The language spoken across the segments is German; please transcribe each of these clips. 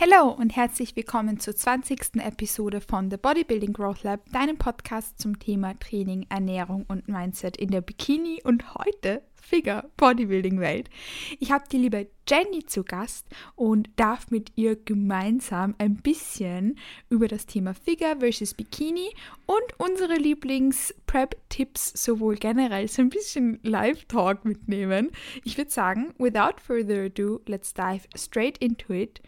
Hallo und herzlich willkommen zur 20. Episode von The Bodybuilding Growth Lab, deinem Podcast zum Thema Training, Ernährung und Mindset in der Bikini und heute Figure Bodybuilding Welt. Ich habe die liebe Jenny zu Gast und darf mit ihr gemeinsam ein bisschen über das Thema Figure versus Bikini und unsere Lieblings-Prep-Tipps sowohl generell so ein bisschen Live-Talk mitnehmen. Ich würde sagen, without further ado, let's dive straight into it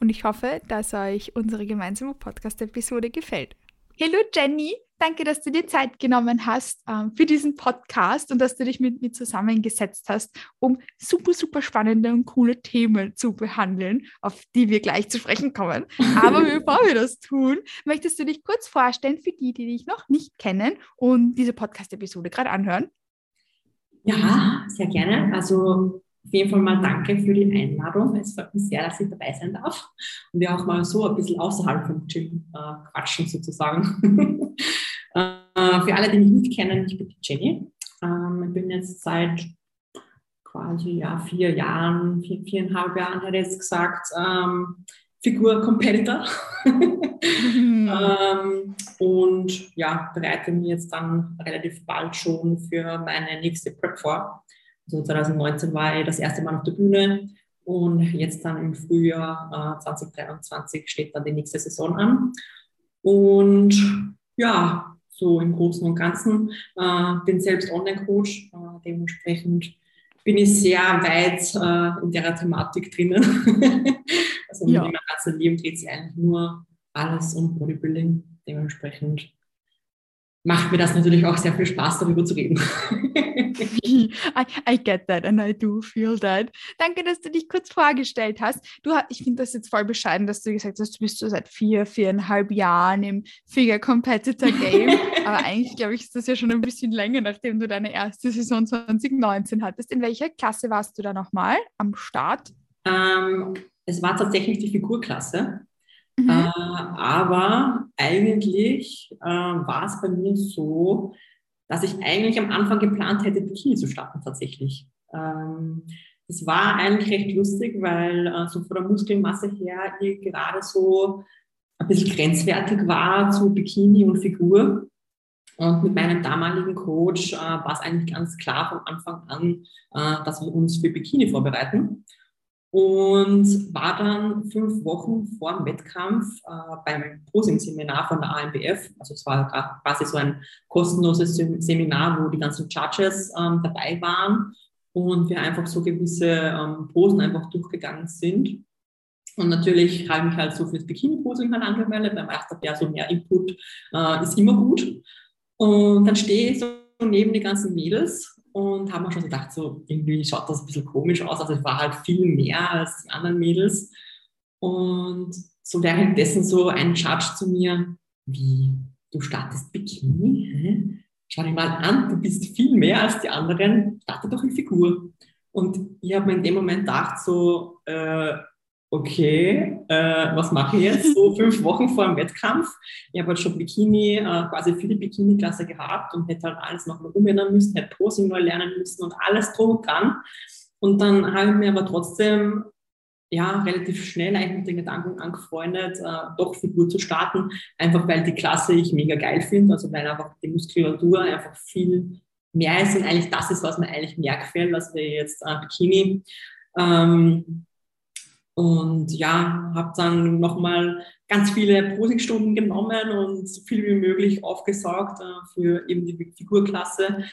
und ich hoffe, dass euch unsere gemeinsame Podcast-Episode gefällt. Hallo Jenny, danke, dass du dir Zeit genommen hast ähm, für diesen Podcast und dass du dich mit mir zusammengesetzt hast, um super, super spannende und coole Themen zu behandeln, auf die wir gleich zu sprechen kommen. Aber bevor wir das tun, möchtest du dich kurz vorstellen für die, die dich noch nicht kennen und diese Podcast-Episode gerade anhören? Ja, sehr gerne. Also auf jeden Fall mal danke für die Einladung. Es freut mich sehr, dass ich dabei sein darf und wir auch mal so ein bisschen außerhalb vom Gym äh, quatschen sozusagen. äh, für alle, die mich nicht kennen, ich bin die Jenny. Ähm, ich bin jetzt seit quasi ja, vier Jahren, vier, viereinhalb Jahren hätte ich jetzt gesagt, ähm, Figur-Competitor. mhm. ähm, und ja, bereite mich jetzt dann relativ bald schon für meine nächste Prep vor. Also 2019 war ich das erste Mal auf der Bühne und jetzt dann im Frühjahr äh, 2023 steht dann die nächste Saison an. Und ja, so im Großen und Ganzen äh, bin selbst Online-Coach, äh, dementsprechend bin ich sehr weit äh, in der Thematik drinnen. also ja. in meinem ganzen Leben dreht sich eigentlich nur alles um Bodybuilding. Dementsprechend macht mir das natürlich auch sehr viel Spaß, darüber zu reden. I, I get that and I do feel that. Danke, dass du dich kurz vorgestellt hast. Du, ich finde das jetzt voll bescheiden, dass du gesagt hast, du bist so seit vier, viereinhalb Jahren im Figure Competitor Game. Aber eigentlich, glaube ich, ist das ja schon ein bisschen länger, nachdem du deine erste Saison 2019 hattest. In welcher Klasse warst du da nochmal am Start? Ähm, es war tatsächlich die Figurklasse. Mhm. Äh, aber eigentlich äh, war es bei mir so, dass ich eigentlich am Anfang geplant hätte, Bikini zu starten tatsächlich. Ähm, das war eigentlich recht lustig, weil äh, so von der Muskelmasse her ich gerade so ein bisschen grenzwertig war zu Bikini und Figur. Und mit meinem damaligen Coach äh, war es eigentlich ganz klar von Anfang an, äh, dass wir uns für Bikini vorbereiten und war dann fünf Wochen vor dem Wettkampf äh, beim Posing-Seminar von der AMBF. Also es war quasi so ein kostenloses Seminar, wo die ganzen Judges ähm, dabei waren und wir einfach so gewisse ähm, Posen einfach durchgegangen sind. Und natürlich habe ich mich halt so fürs Bikini-Posing halt angemeldet, weil man dachte, so mehr Input äh, ist immer gut. Und dann stehe ich so neben die ganzen Mädels und haben mir schon gedacht, so irgendwie schaut das ein bisschen komisch aus. Also es war halt viel mehr als die anderen Mädels. Und so währenddessen so ein Judge zu mir, wie, du startest Bikini? Hä? Schau dich mal an, du bist viel mehr als die anderen, starte doch in Figur. Und ich habe mir in dem Moment gedacht, so, äh, okay, äh, was mache ich jetzt? So fünf Wochen vor dem Wettkampf. Ich habe halt schon Bikini, äh, quasi für die Bikini-Klasse gehabt und hätte halt alles noch mal umändern müssen, hätte Posing neu lernen müssen und alles drum und dran. Und dann habe ich mir aber trotzdem ja, relativ schnell eigentlich mit den Gedanken angefreundet, äh, doch Figur zu starten, einfach weil die Klasse ich mega geil finde, also weil einfach die Muskulatur einfach viel mehr ist und eigentlich das ist, was mir eigentlich mehr gefällt, als wir jetzt äh, Bikini. Ähm, und ja, habe dann nochmal ganz viele Posingstunden genommen und so viel wie möglich aufgesaugt äh, für eben die Figurklasse.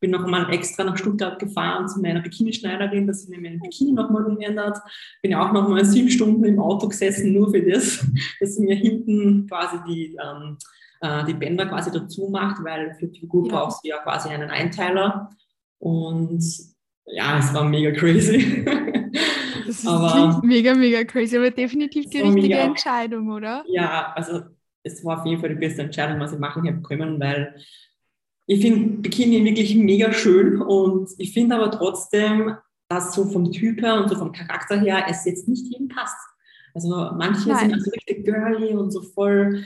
Bin nochmal extra nach Stuttgart gefahren zu meiner Bikini-Schneiderin, dass sie mir meinen Bikini nochmal umändert. Bin ja auch nochmal sieben Stunden im Auto gesessen, nur für das, dass sie mir hinten quasi die, ähm, äh, die Bänder quasi dazu macht, weil für die Figur ja. brauchst du ja quasi einen Einteiler. Und ja, es war mega crazy. Das aber, mega, mega crazy, aber definitiv die richtige mega, Entscheidung, oder? Ja, also es war auf jeden Fall die beste Entscheidung, was ich machen habe können, weil ich finde Bikini wirklich mega schön und ich finde aber trotzdem, dass so vom Typ her und so vom Charakter her es jetzt nicht jedem passt. Also manche Nein. sind also richtig girly und so voll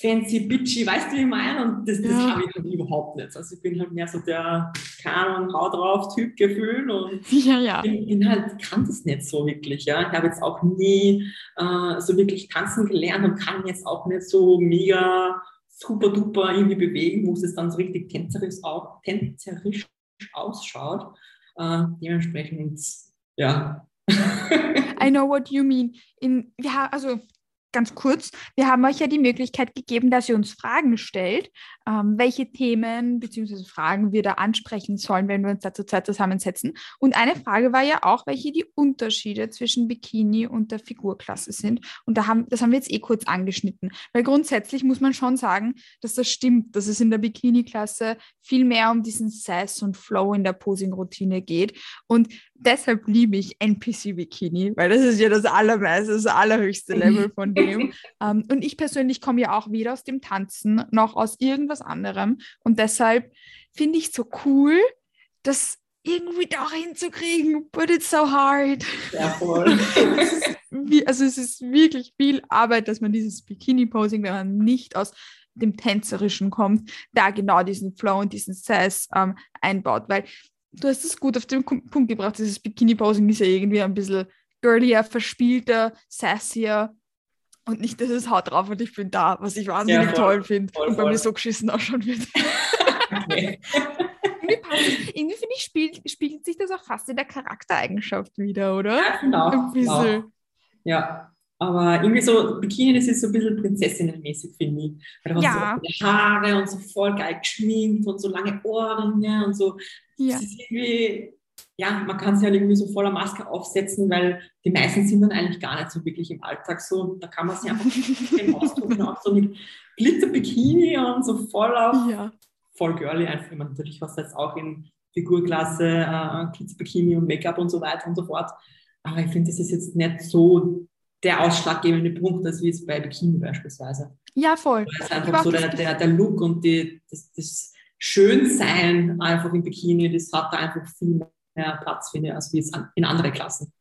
fancy, bitchy, weißt du, wie ich meine? Und das, das Ja. habe ich halt überhaupt nicht. Also ich bin halt mehr so der, keine Ahnung, hau drauf Typ Gefühl und Ja, ja. bin, bin halt, kann das nicht so wirklich. Ja? Ich habe jetzt auch nie äh, so wirklich tanzen gelernt und kann jetzt auch nicht so mega super duper irgendwie bewegen, wo es dann so richtig tänzerisch, auch, tänzerisch ausschaut. Äh, dementsprechend, ja. I know what you mean. In, ja, also ganz kurz, wir haben euch ja die Möglichkeit gegeben, dass ihr uns Fragen stellt, ähm, welche Themen bzw. Fragen wir da ansprechen sollen, wenn wir uns da zur Zeit zusammensetzen. Und eine Frage war ja auch, welche die Unterschiede zwischen Bikini und der Figurklasse sind. Und da haben, das haben wir jetzt eh kurz angeschnitten. Weil grundsätzlich muss man schon sagen, dass das stimmt, dass es in der Bikini-Klasse viel mehr um diesen Sass und Flow in der Posing-Routine geht. Und deshalb liebe ich NPC-Bikini, weil das ist ja das allermeiste, das allerhöchste Level von dem. ähm, und ich persönlich komme ja auch weder aus dem Tanzen noch aus irgendwas anderem. Und deshalb finde ich es so cool, das irgendwie doch hinzukriegen. But it's so hard. Ja, voll. Wie, also es ist wirklich viel Arbeit, dass man dieses Bikini-Posing, wenn man nicht aus dem Tänzerischen kommt, da genau diesen Flow und diesen Sass ähm, einbaut. Weil du hast es gut auf den Punkt gebracht, dieses Bikini-Posing ist ja irgendwie ein bisschen girlier, verspielter, sassier und nicht dieses Haut drauf und ich bin da, was ich wahnsinnig voll, toll finde und bei voll. mir so geschissen ausschauen wird. Okay. irgendwie es- finde ich, spiegelt, spiegelt sich das auch fast in der Charaktereigenschaft wieder, oder? Ja, genau. Ein bisschen. Ja, aber irgendwie so, Bikini, das ist so ein bisschen prinzessinnenmäßig, finde ich. Weil du Ja. hast so Haare und so voll geil geschminkt und so lange Ohrringe und so. Ja. Das ist irgendwie, ja, man kann sich halt irgendwie so voller Maske aufsetzen, weil die meisten sind dann eigentlich gar nicht so wirklich im Alltag so. Da kann man sich einfach schön austoben, auch so mit Glitzer-Bikini und so voll auf, ja. voll girly einfach. Meine, natürlich was jetzt auch in Figurklasse, äh, Glitzer-Bikini und Make-up und so weiter und so fort. Aber ich finde, das ist jetzt nicht so der ausschlaggebende Punkt, als wie es bei Bikini beispielsweise. Ja, voll. Es Ich hab einfach so das der, der, der Look und die, das, das Schönsein einfach im Bikini, das hat da einfach viel mehr Platz, finde als wie es an, in andere Klassen.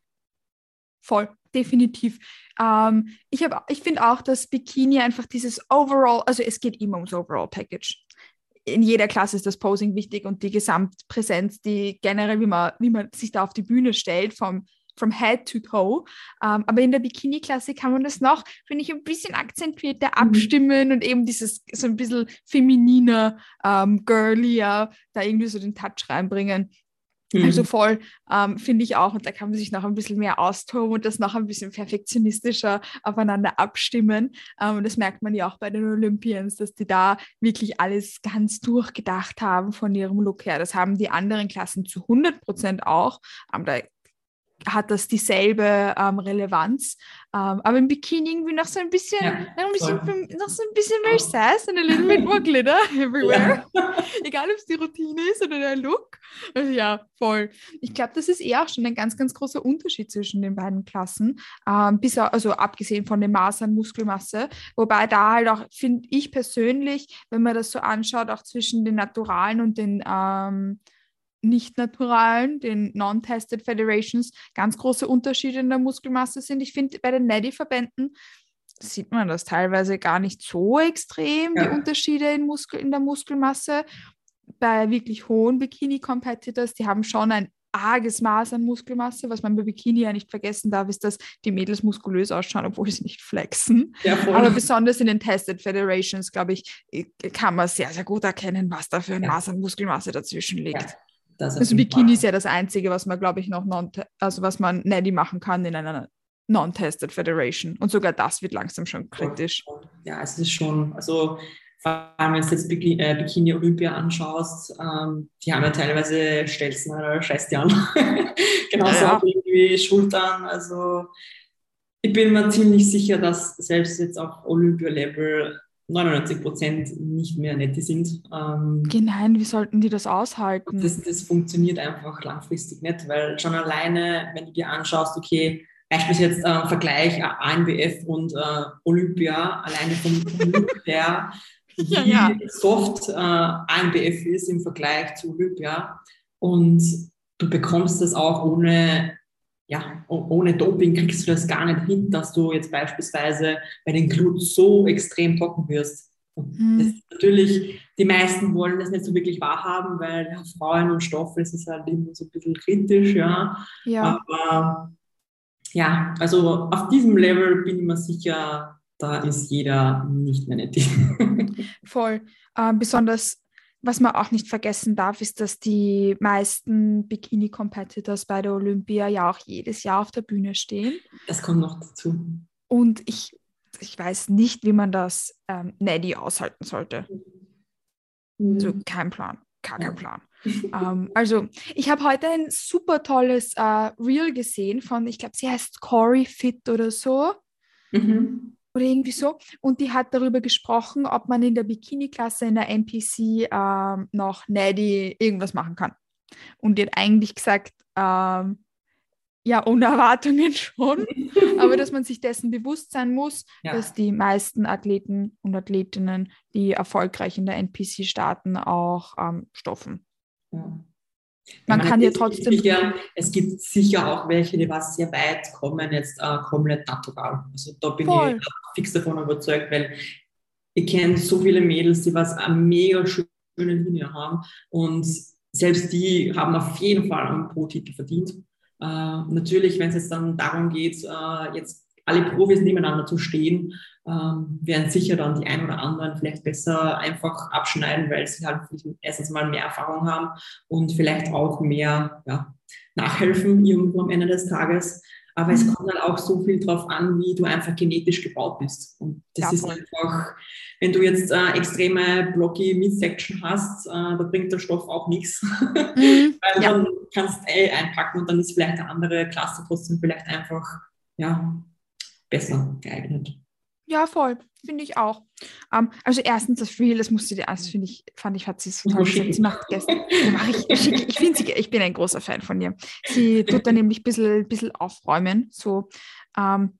Voll, definitiv. Ähm, ich hab- ich finde auch, dass Bikini einfach dieses Overall, also es geht immer ums Overall Package. In jeder Klasse ist das Posing wichtig und die Gesamtpräsenz, die generell, wie man, wie man sich da auf die Bühne stellt, vom, from head to toe. Ähm, aber in der Bikini-Klasse kann man das noch, finde ich, ein bisschen akzentuierter Mhm. abstimmen und eben dieses so ein bisschen femininer, ähm, girlier, da irgendwie so den Touch reinbringen. Also voll, ähm, finde ich auch. Und da kann man sich noch ein bisschen mehr austoben und das noch ein bisschen perfektionistischer aufeinander abstimmen. Ähm, und das merkt man ja auch bei den Olympians, dass die da wirklich alles ganz durchgedacht haben von ihrem Look her. Das haben die anderen Klassen zu 100 Prozent auch. Ähm, da hat das dieselbe ähm, Relevanz. Ähm, aber im Bikini irgendwie noch so ein bisschen, Ja, noch, ein bisschen voll. noch so ein bisschen mehr Sass and a little bit more glitter everywhere. ja. Egal, ob es die Routine ist oder der Look. Also ja, voll. Ich glaube, das ist eher auch schon ein ganz, ganz großer Unterschied zwischen den beiden Klassen. Ähm, bis, also abgesehen von dem Maß an Muskelmasse. Wobei da halt auch, finde ich persönlich, wenn man das so anschaut, auch zwischen den Naturalen und den ähm, nicht-naturalen, den Non-Tested Federations, ganz große Unterschiede in der Muskelmasse sind. Ich finde, bei den Neddy-Verbänden sieht man das teilweise gar nicht so extrem, die Ja. Unterschiede in, Muskel, in der Muskelmasse. Bei wirklich hohen Bikini-Competitors, die haben schon ein arges Maß an Muskelmasse. Was man bei Bikini ja nicht vergessen darf, ist, dass die Mädels muskulös ausschauen, obwohl sie nicht flexen. Ja. Aber besonders in den Tested Federations, glaube ich, kann man sehr, sehr gut erkennen, was da für ein Ja. Maß an Muskelmasse dazwischen liegt. Das Also Bikini ist ja das Einzige, was man, glaube ich, noch non also was man Neddy machen kann in einer Non-Tested Federation. Und sogar das wird langsam schon kritisch. Ja, es ist schon, also vor allem wenn du jetzt Bikini, äh, Bikini Olympia anschaust, ähm, die haben ja teilweise Stelzen oder Scheiß die an. Genauso Ja. irgendwie Schultern. Also ich bin mir ziemlich sicher, dass selbst jetzt auf Olympia-Level 99 Prozent nicht mehr nette sind. Ähm, Nein, wie sollten die das aushalten? das, das funktioniert einfach langfristig nicht, weil schon alleine, wenn du dir anschaust, okay, beispielsweise jetzt äh, Vergleich äh, ANBF und äh, Olympia, alleine vom, Look her, wie Ja, ja. soft äh, ANBF ist im Vergleich zu Olympia und du bekommst das auch ohne ja, ohne Doping kriegst du das gar nicht hin, dass du jetzt beispielsweise bei den Glutes so extrem trocken wirst. Mhm. natürlich, die meisten wollen das nicht so wirklich wahrhaben, weil ja, Frauen und Stoffe, das ist halt immer so ein bisschen kritisch, ja. ja. Aber ja, also auf diesem Level bin ich mir sicher, da ist jeder nicht mehr nett. Voll. Äh, besonders was man auch nicht vergessen darf, ist, dass die meisten Bikini-Competitors bei der Olympia ja auch jedes Jahr auf der Bühne stehen. Das kommt noch dazu. Und ich, ich weiß nicht, wie man das ähm, Neddy aushalten sollte. Mhm. Also kein Plan, gar kein Plan. ähm, also ich habe heute ein super tolles äh, Reel gesehen von, ich glaube, sie heißt Corey Fit oder so. Mhm oder irgendwie so. Und die hat darüber gesprochen, ob man in der Bikini-Klasse in der NPC ähm, noch Neddy irgendwas machen kann. Und die hat eigentlich gesagt, ähm, ja, ohne Erwartungen schon, aber dass man sich dessen bewusst sein muss, ja. dass die meisten Athleten und Athletinnen, die erfolgreich in der NPC starten, auch ähm, stoffen. Ja. Man kann ja trotzdem. Sicher, es gibt sicher auch welche, die was sehr weit kommen, jetzt äh, komplett natural. Also da bin Voll. ich fix davon überzeugt, weil ich kenne so viele Mädels, die was eine mega schöne Linie haben und selbst die haben auf jeden Fall einen Pro-Titel verdient. Äh, natürlich, wenn es jetzt dann darum geht, äh, jetzt alle Profis nebeneinander zu stehen, ähm, werden sicher dann die ein oder anderen vielleicht besser einfach abschneiden, weil sie halt erstens mal mehr Erfahrung haben und vielleicht auch mehr ja, nachhelfen irgendwo am Ende des Tages. Aber es mhm. kommt halt auch so viel drauf an, wie du einfach genetisch gebaut bist. Und das ja, ist einfach, wenn du jetzt äh, extreme blocky Midsection hast, äh, da bringt der Stoff auch nichts. Mhm. Weil ja. dann kannst du eh einpacken und dann ist vielleicht eine andere Klasse trotzdem vielleicht einfach ja, besser geeignet. Ja, voll, finde ich auch. Um, ähm, also erstens das Reel, das musste dir, das finde ich, fand ich, hat sie so toll gesagt. Sie macht gestern, ich, ich, ich finde sie, ich bin ein großer Fan von ihr. Sie tut da nämlich ein bisschen, bisschen aufräumen, so. Um, ähm,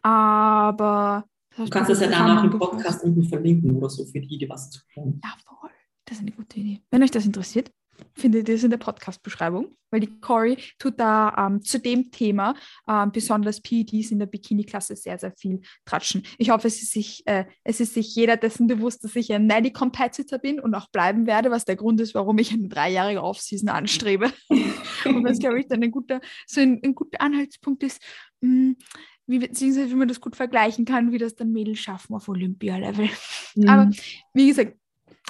aber Du kannst das ja dann auch im Podcast unten verlinken oder so für die, die was zu tun. Ja, voll. Das ist eine gute Idee. Wenn euch das interessiert, findet ihr es in der Podcast-Beschreibung, weil die Cory tut da ähm, zu dem Thema ähm, besonders PEDs in der Bikini-Klasse sehr, sehr viel tratschen. Ich hoffe, es ist, sich, äh, es ist sich jeder dessen bewusst, dass ich ein Nelly Competitor bin und auch bleiben werde, was der Grund ist, warum ich eine dreijährige Off-Season anstrebe. und was, glaube ich, dann ein guter, so ein, ein guter Anhaltspunkt ist, mh, hm, wie, beziehungsweise wie man das gut vergleichen kann, wie das dann Mädels schaffen auf Olympia-Level. Mhm. Aber wie gesagt,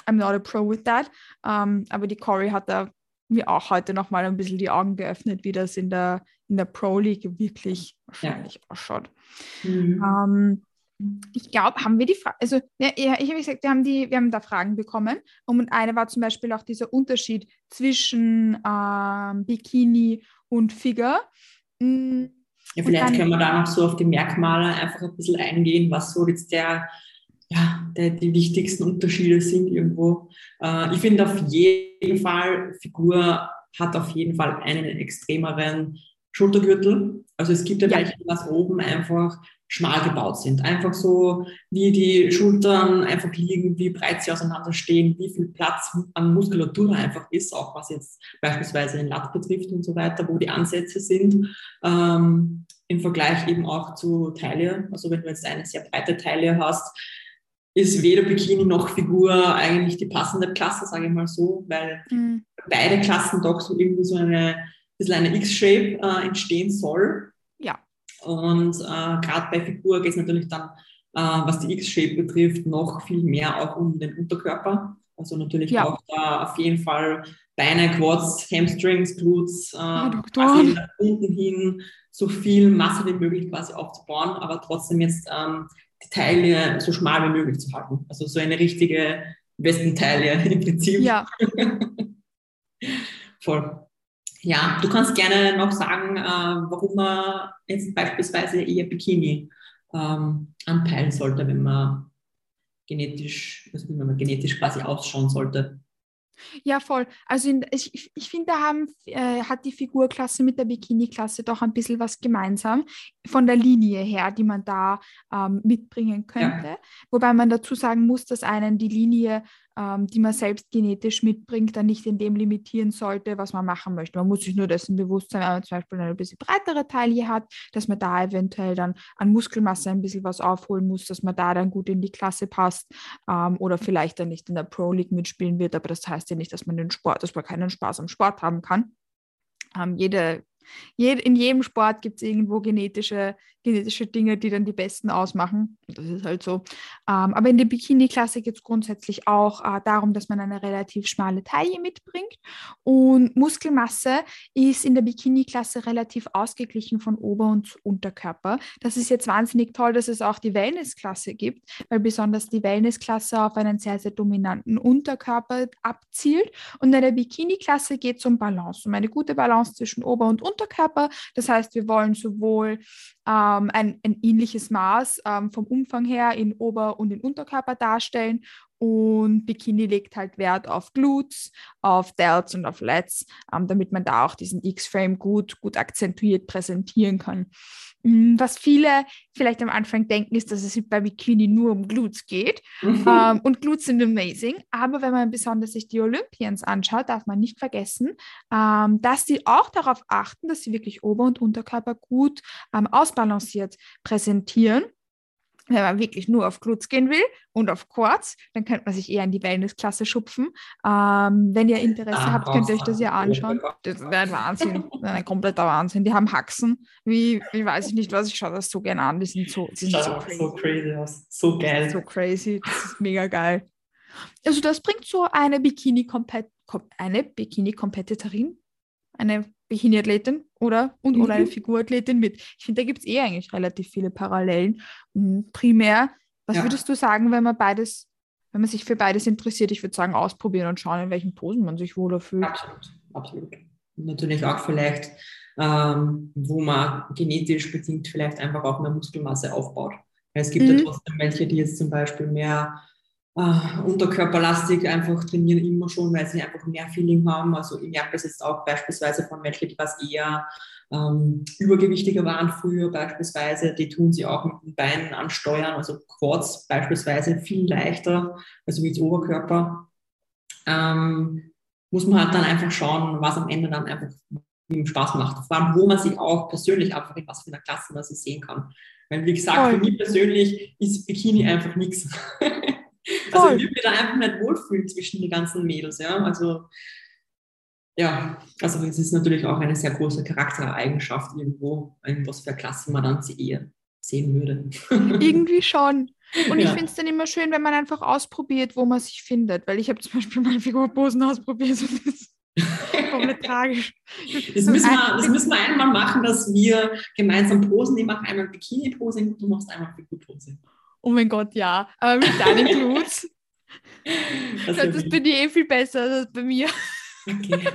I'm not a pro with that. Um, aber die Corey hat da mir auch heute nochmal ein bisschen die Augen geöffnet, wie das in der, in der Pro League wirklich wahrscheinlich ja. ausschaut. Mhm. Um, ich glaube, haben wir die Frage, also ja, ich habe gesagt, wir haben, die, wir haben da Fragen bekommen und eine war zum Beispiel auch dieser Unterschied zwischen ähm, Bikini und Figure. Mhm. Ja, vielleicht dann, können wir da noch so auf die Merkmale einfach ein bisschen eingehen, was so jetzt der ja, der, die wichtigsten Unterschiede sind irgendwo. Äh, ich finde auf jeden Fall, Figur hat auf jeden Fall einen extremeren Schultergürtel. Also es gibt ja, ja. welche, die was oben einfach schmal gebaut sind. Einfach so, wie die Schultern einfach liegen, wie breit sie auseinanderstehen, wie viel Platz an Muskulatur einfach ist, auch was jetzt beispielsweise den Lat betrifft und so weiter, wo die Ansätze sind. Ähm, Im Vergleich eben auch zu Taille. Also wenn du jetzt eine sehr breite Taille hast, ist weder Bikini noch Figur eigentlich die passende Klasse, sage ich mal so, weil mhm. beide Klassen doch so irgendwie so eine bisschen eine X-Shape äh, entstehen soll. Ja. Und äh, gerade bei Figur geht es natürlich dann, äh, was die X-Shape betrifft, noch viel mehr auch um den Unterkörper. Also natürlich ja. auch da auf jeden Fall Beine, Quads, Hamstrings, Glutes, äh, quasi unten hin so viel Masse wie möglich quasi aufzubauen, aber trotzdem jetzt ähm, die Taille so schmal wie möglich zu halten. Also so eine richtige Westentaille im Prinzip. Ja. Voll. Ja, du kannst gerne noch sagen, äh, warum man jetzt beispielsweise eher Bikini ähm, anpeilen sollte, wenn man genetisch, also wenn man genetisch quasi ausschauen sollte. Ja, voll. Also in, ich, ich finde, da haben, äh, hat die Figurklasse mit der Bikini-Klasse doch ein bisschen was gemeinsam von der Linie her, die man da ähm, mitbringen könnte. Ja. Wobei man dazu sagen muss, dass einen die Linie ähm, die man selbst genetisch mitbringt, dann nicht in dem limitieren sollte, was man machen möchte. Man muss sich nur dessen bewusst sein, wenn man zum Beispiel eine bisschen breitere Taille hat, dass man da eventuell dann an Muskelmasse ein bisschen was aufholen muss, dass man da dann gut in die Klasse passt ähm, oder vielleicht dann nicht in der Pro League mitspielen wird. Aber das heißt ja nicht, dass man den Sport, dass man keinen Spaß am Sport haben kann. Ähm, jede in jedem Sport gibt es irgendwo genetische, genetische Dinge, die dann die Besten ausmachen. Das ist halt so. Ähm, aber in der Bikini-Klasse geht es grundsätzlich auch äh, darum, dass man eine relativ schmale Taille mitbringt. Und Muskelmasse ist in der Bikini-Klasse relativ ausgeglichen von Ober- und Unterkörper. Das ist jetzt wahnsinnig toll, dass es auch die Wellness-Klasse gibt, weil besonders die Wellness-Klasse auf einen sehr, sehr dominanten Unterkörper abzielt. Und in der Bikini-Klasse geht es um Balance, um eine gute Balance zwischen Ober- und Unterkörper Unterkörper. Das heißt, wir wollen sowohl ähm, ein, ein, ähnliches Maß ähm, vom Umfang her in Ober- und in Unterkörper darstellen. Und Bikini legt halt Wert auf Glutes, auf Delts und auf Lets, ähm, damit man da auch diesen X-Frame gut, gut akzentuiert präsentieren kann. Mm, was viele vielleicht am Anfang denken, ist, dass es bei Bikini nur um Glutes geht. Mhm. Ähm, und Glutes sind amazing. Aber wenn man besonders sich die Olympians anschaut, darf man nicht vergessen, ähm, dass die auch darauf achten, dass sie wirklich Ober- und Unterkörper gut ähm, ausbalanciert präsentieren wenn man wirklich nur auf Glutz gehen will und auf Quartz, dann könnte man sich eher in die Wellnessklasse schupfen. Ähm, wenn ihr Interesse ah, habt, könnt ihr euch das ja anschauen. Das wäre ein Wahnsinn, ein kompletter Wahnsinn. Die haben Haxen, wie, wie weiß ich nicht was, ich schaue das so gerne an, die sind so, die sind so crazy. so crazy aus, so geil. So crazy, das ist mega geil. Also das bringt so eine Bikini-Kompetitorin, eine Bikini-Kompetitorin, eine Bikini-Athletin oder und oder eine mhm. Figurathletin mit. Ich finde, da gibt es eh eigentlich relativ viele Parallelen. Und primär, was ja. würdest du sagen, wenn man beides, wenn man sich für beides interessiert? Ich würde sagen, ausprobieren und schauen, in welchen Posen man sich wohler fühlt. Absolut, absolut. Und natürlich auch vielleicht, ähm, wo man genetisch bedingt vielleicht einfach auch mehr Muskelmasse aufbaut. Es gibt mhm. ja trotzdem welche, die jetzt zum Beispiel mehr äh, unterkörperlastig einfach trainieren immer schon, weil sie einfach mehr Feeling haben. Also ich merke das jetzt auch beispielsweise von Menschen, die was eher ähm, übergewichtiger waren früher beispielsweise, die tun sie auch mit den Beinen ansteuern, also Quads beispielsweise viel leichter, also wie das Oberkörper. Ähm, muss man halt dann einfach schauen, was am Ende dann einfach ihm Spaß macht. Vor allem, wo man sich auch persönlich einfach in was für einer Klasse man sich sehen kann. Weil, wie gesagt, für mich persönlich ist Bikini einfach nichts. Also ich würde mich da einfach nicht wohlfühlen zwischen den ganzen Mädels, ja. Also ja, also es ist natürlich auch eine sehr große Charaktereigenschaft irgendwo, in was für Klasse man dann eher sehen würde. Irgendwie schon. Und ja. ich finde es dann immer schön, wenn man einfach ausprobiert, wo man sich findet. Weil ich habe zum Beispiel meine Figurposen ausprobiert und das ist komplett tragisch. Das müssen, wir, das müssen wir einmal machen, dass wir gemeinsam posen. Ich mache einmal Bikini-Pose und du machst einmal Figurpose. Oh mein Gott, ja. Aber mit deinen Bluts. Das, das ist bei dir eh viel besser als bei mir. Okay.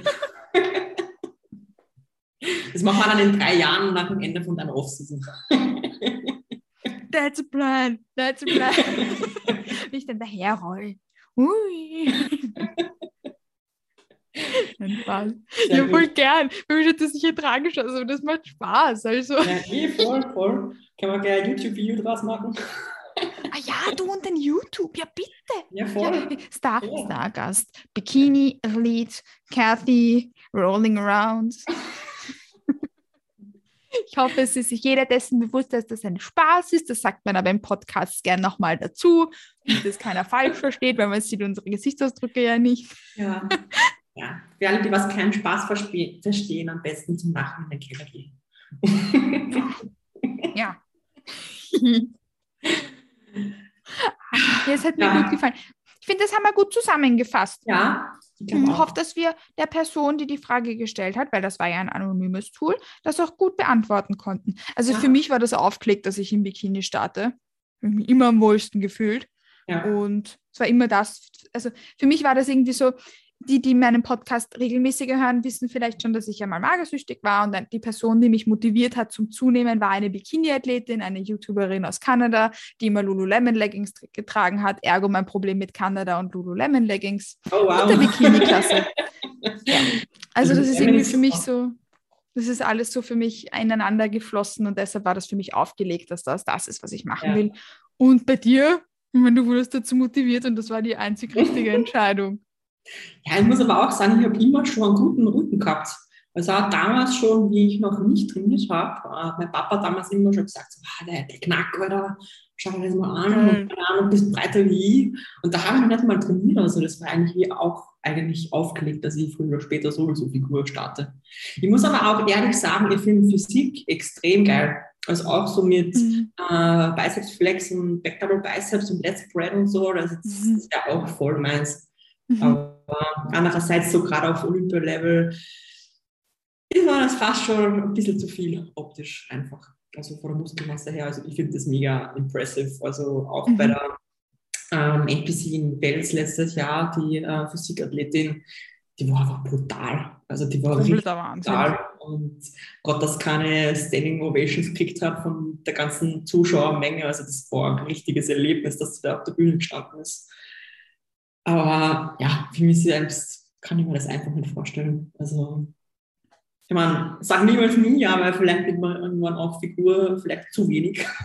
Das machen wir dann in drei Jahren nach dem Ende von deiner Offseason. That's a plan. That's a plan. Wie ich dann daherroll. Ui. Ein Spaß. Ja, voll gern. Für mich hat das sicher tragisch aus, aber das macht Spaß. Also. Ja, eh, voll, voll. Kann man gerne ein YouTube-Video draus machen. Ah ja, du und den YouTube, ja bitte. Ja, voll. Ja, Star, ja. Stargast, Bikini, Elite, Kathy, Rolling Around. Ich hoffe, es ist sich jeder dessen bewusst, dass das ein Spaß ist. Das sagt man aber im Podcast gern nochmal dazu, damit das keiner falsch versteht, weil man sieht unsere Gesichtsausdrücke ja nicht. Ja. ja. Für alle, die was keinen Spaß verstehen, am besten zum Lachen in den Keller gehen. ja. Das hat mir ja. gut gefallen. Ich finde, das haben wir gut zusammengefasst. Ja. Ich hoffe, dass wir der Person, die die Frage gestellt hat, weil das war ja ein anonymes Tool, das auch gut beantworten konnten. Also ja. für mich war das aufgelegt, dass ich im Bikini starte. Ich habe mich immer am wohlsten gefühlt. Ja. Und es war immer das. Also für mich war das irgendwie so, die, die meinen Podcast regelmäßig hören, wissen vielleicht schon, dass ich ja mal magersüchtig war und die Person, die mich motiviert hat zum Zunehmen, war eine Bikini-Athletin, eine YouTuberin aus Kanada, die immer Lululemon-Leggings getragen hat, ergo mein Problem mit Kanada und Lululemon-Leggings oh, wow. und der Bikini-Klasse. ja. Also das ist irgendwie für mich so, das ist alles so für mich ineinander geflossen und deshalb war das für mich aufgelegt, dass das das ist, was ich machen ja. will. Und bei dir Ich meine, du wurdest dazu motiviert und das war die einzig richtige Entscheidung. Ja, ich muss aber auch sagen, ich habe immer schon einen guten Rücken gehabt. Also auch damals schon, wie ich noch nicht trainiert habe, mein Papa damals immer schon gesagt, so, ah, der, der Knack, oder schau dir das mal an, mhm. und keine Ahnung, bist breiter wie ich. Und da habe ich nicht mal trainiert, also das war eigentlich auch eigentlich aufgelegt, dass ich früher oder später sowieso Figur starte. Ich muss aber auch ehrlich sagen, ich finde Physik extrem geil. Also auch so mit mhm. äh, Biceps Flex und Back Double Biceps und Let's Spread und so, das ist, mhm. ja auch voll meins. Mhm. Aber andererseits so gerade auf Olympia-Level ist mir das fast schon ein bisschen zu viel optisch einfach. Also von der Muskelmasse her. Also ich finde das mega impressive. Also auch mhm. bei der ähm, NPC in Wels letztes Jahr, die äh, Physikathletin, die war einfach brutal. Also die war richtig brutal. Und Gott, dass keine Standing Ovations gekriegt hat von der ganzen Zuschauermenge. Also das war ein richtiges Erlebnis, dass sie da auf der Bühne gestanden ist. Aber ja, für mich selbst kann ich mir das einfach nicht vorstellen. Also ich meine, sag niemals nie, aber vielleicht wird man irgendwann auch Figur vielleicht zu wenig.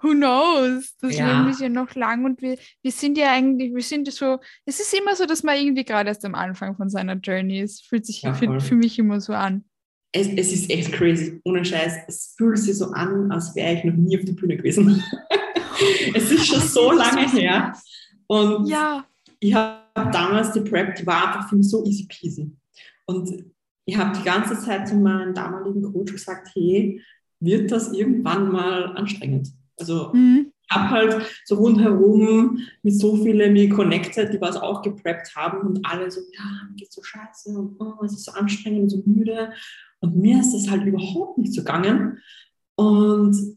Who knows? Das ja. Leben ist ja noch lang und wir, wir sind ja eigentlich, wir sind so, es ist immer so, dass man irgendwie gerade erst am Anfang von seiner Journey ist. Fühlt sich ja, für, für mich immer so an. Es, es, ist echt crazy, ohne Scheiß. Es fühlt sich so an, als wäre ich noch nie auf der Bühne gewesen. es ist schon so lange her. Und ja. ich habe damals die Prep, die war einfach für mich so easy peasy. Und ich habe die ganze Zeit zu meinem damaligen Coach gesagt, hey, wird das irgendwann mal anstrengend? Also mhm. ich habe halt so rundherum mit so vielen mir connected, die was auch gepreppt haben und alle so, ja, mir geht so scheiße und oh, es ist so anstrengend und so müde. Und mir ist das halt überhaupt nicht so gegangen. Und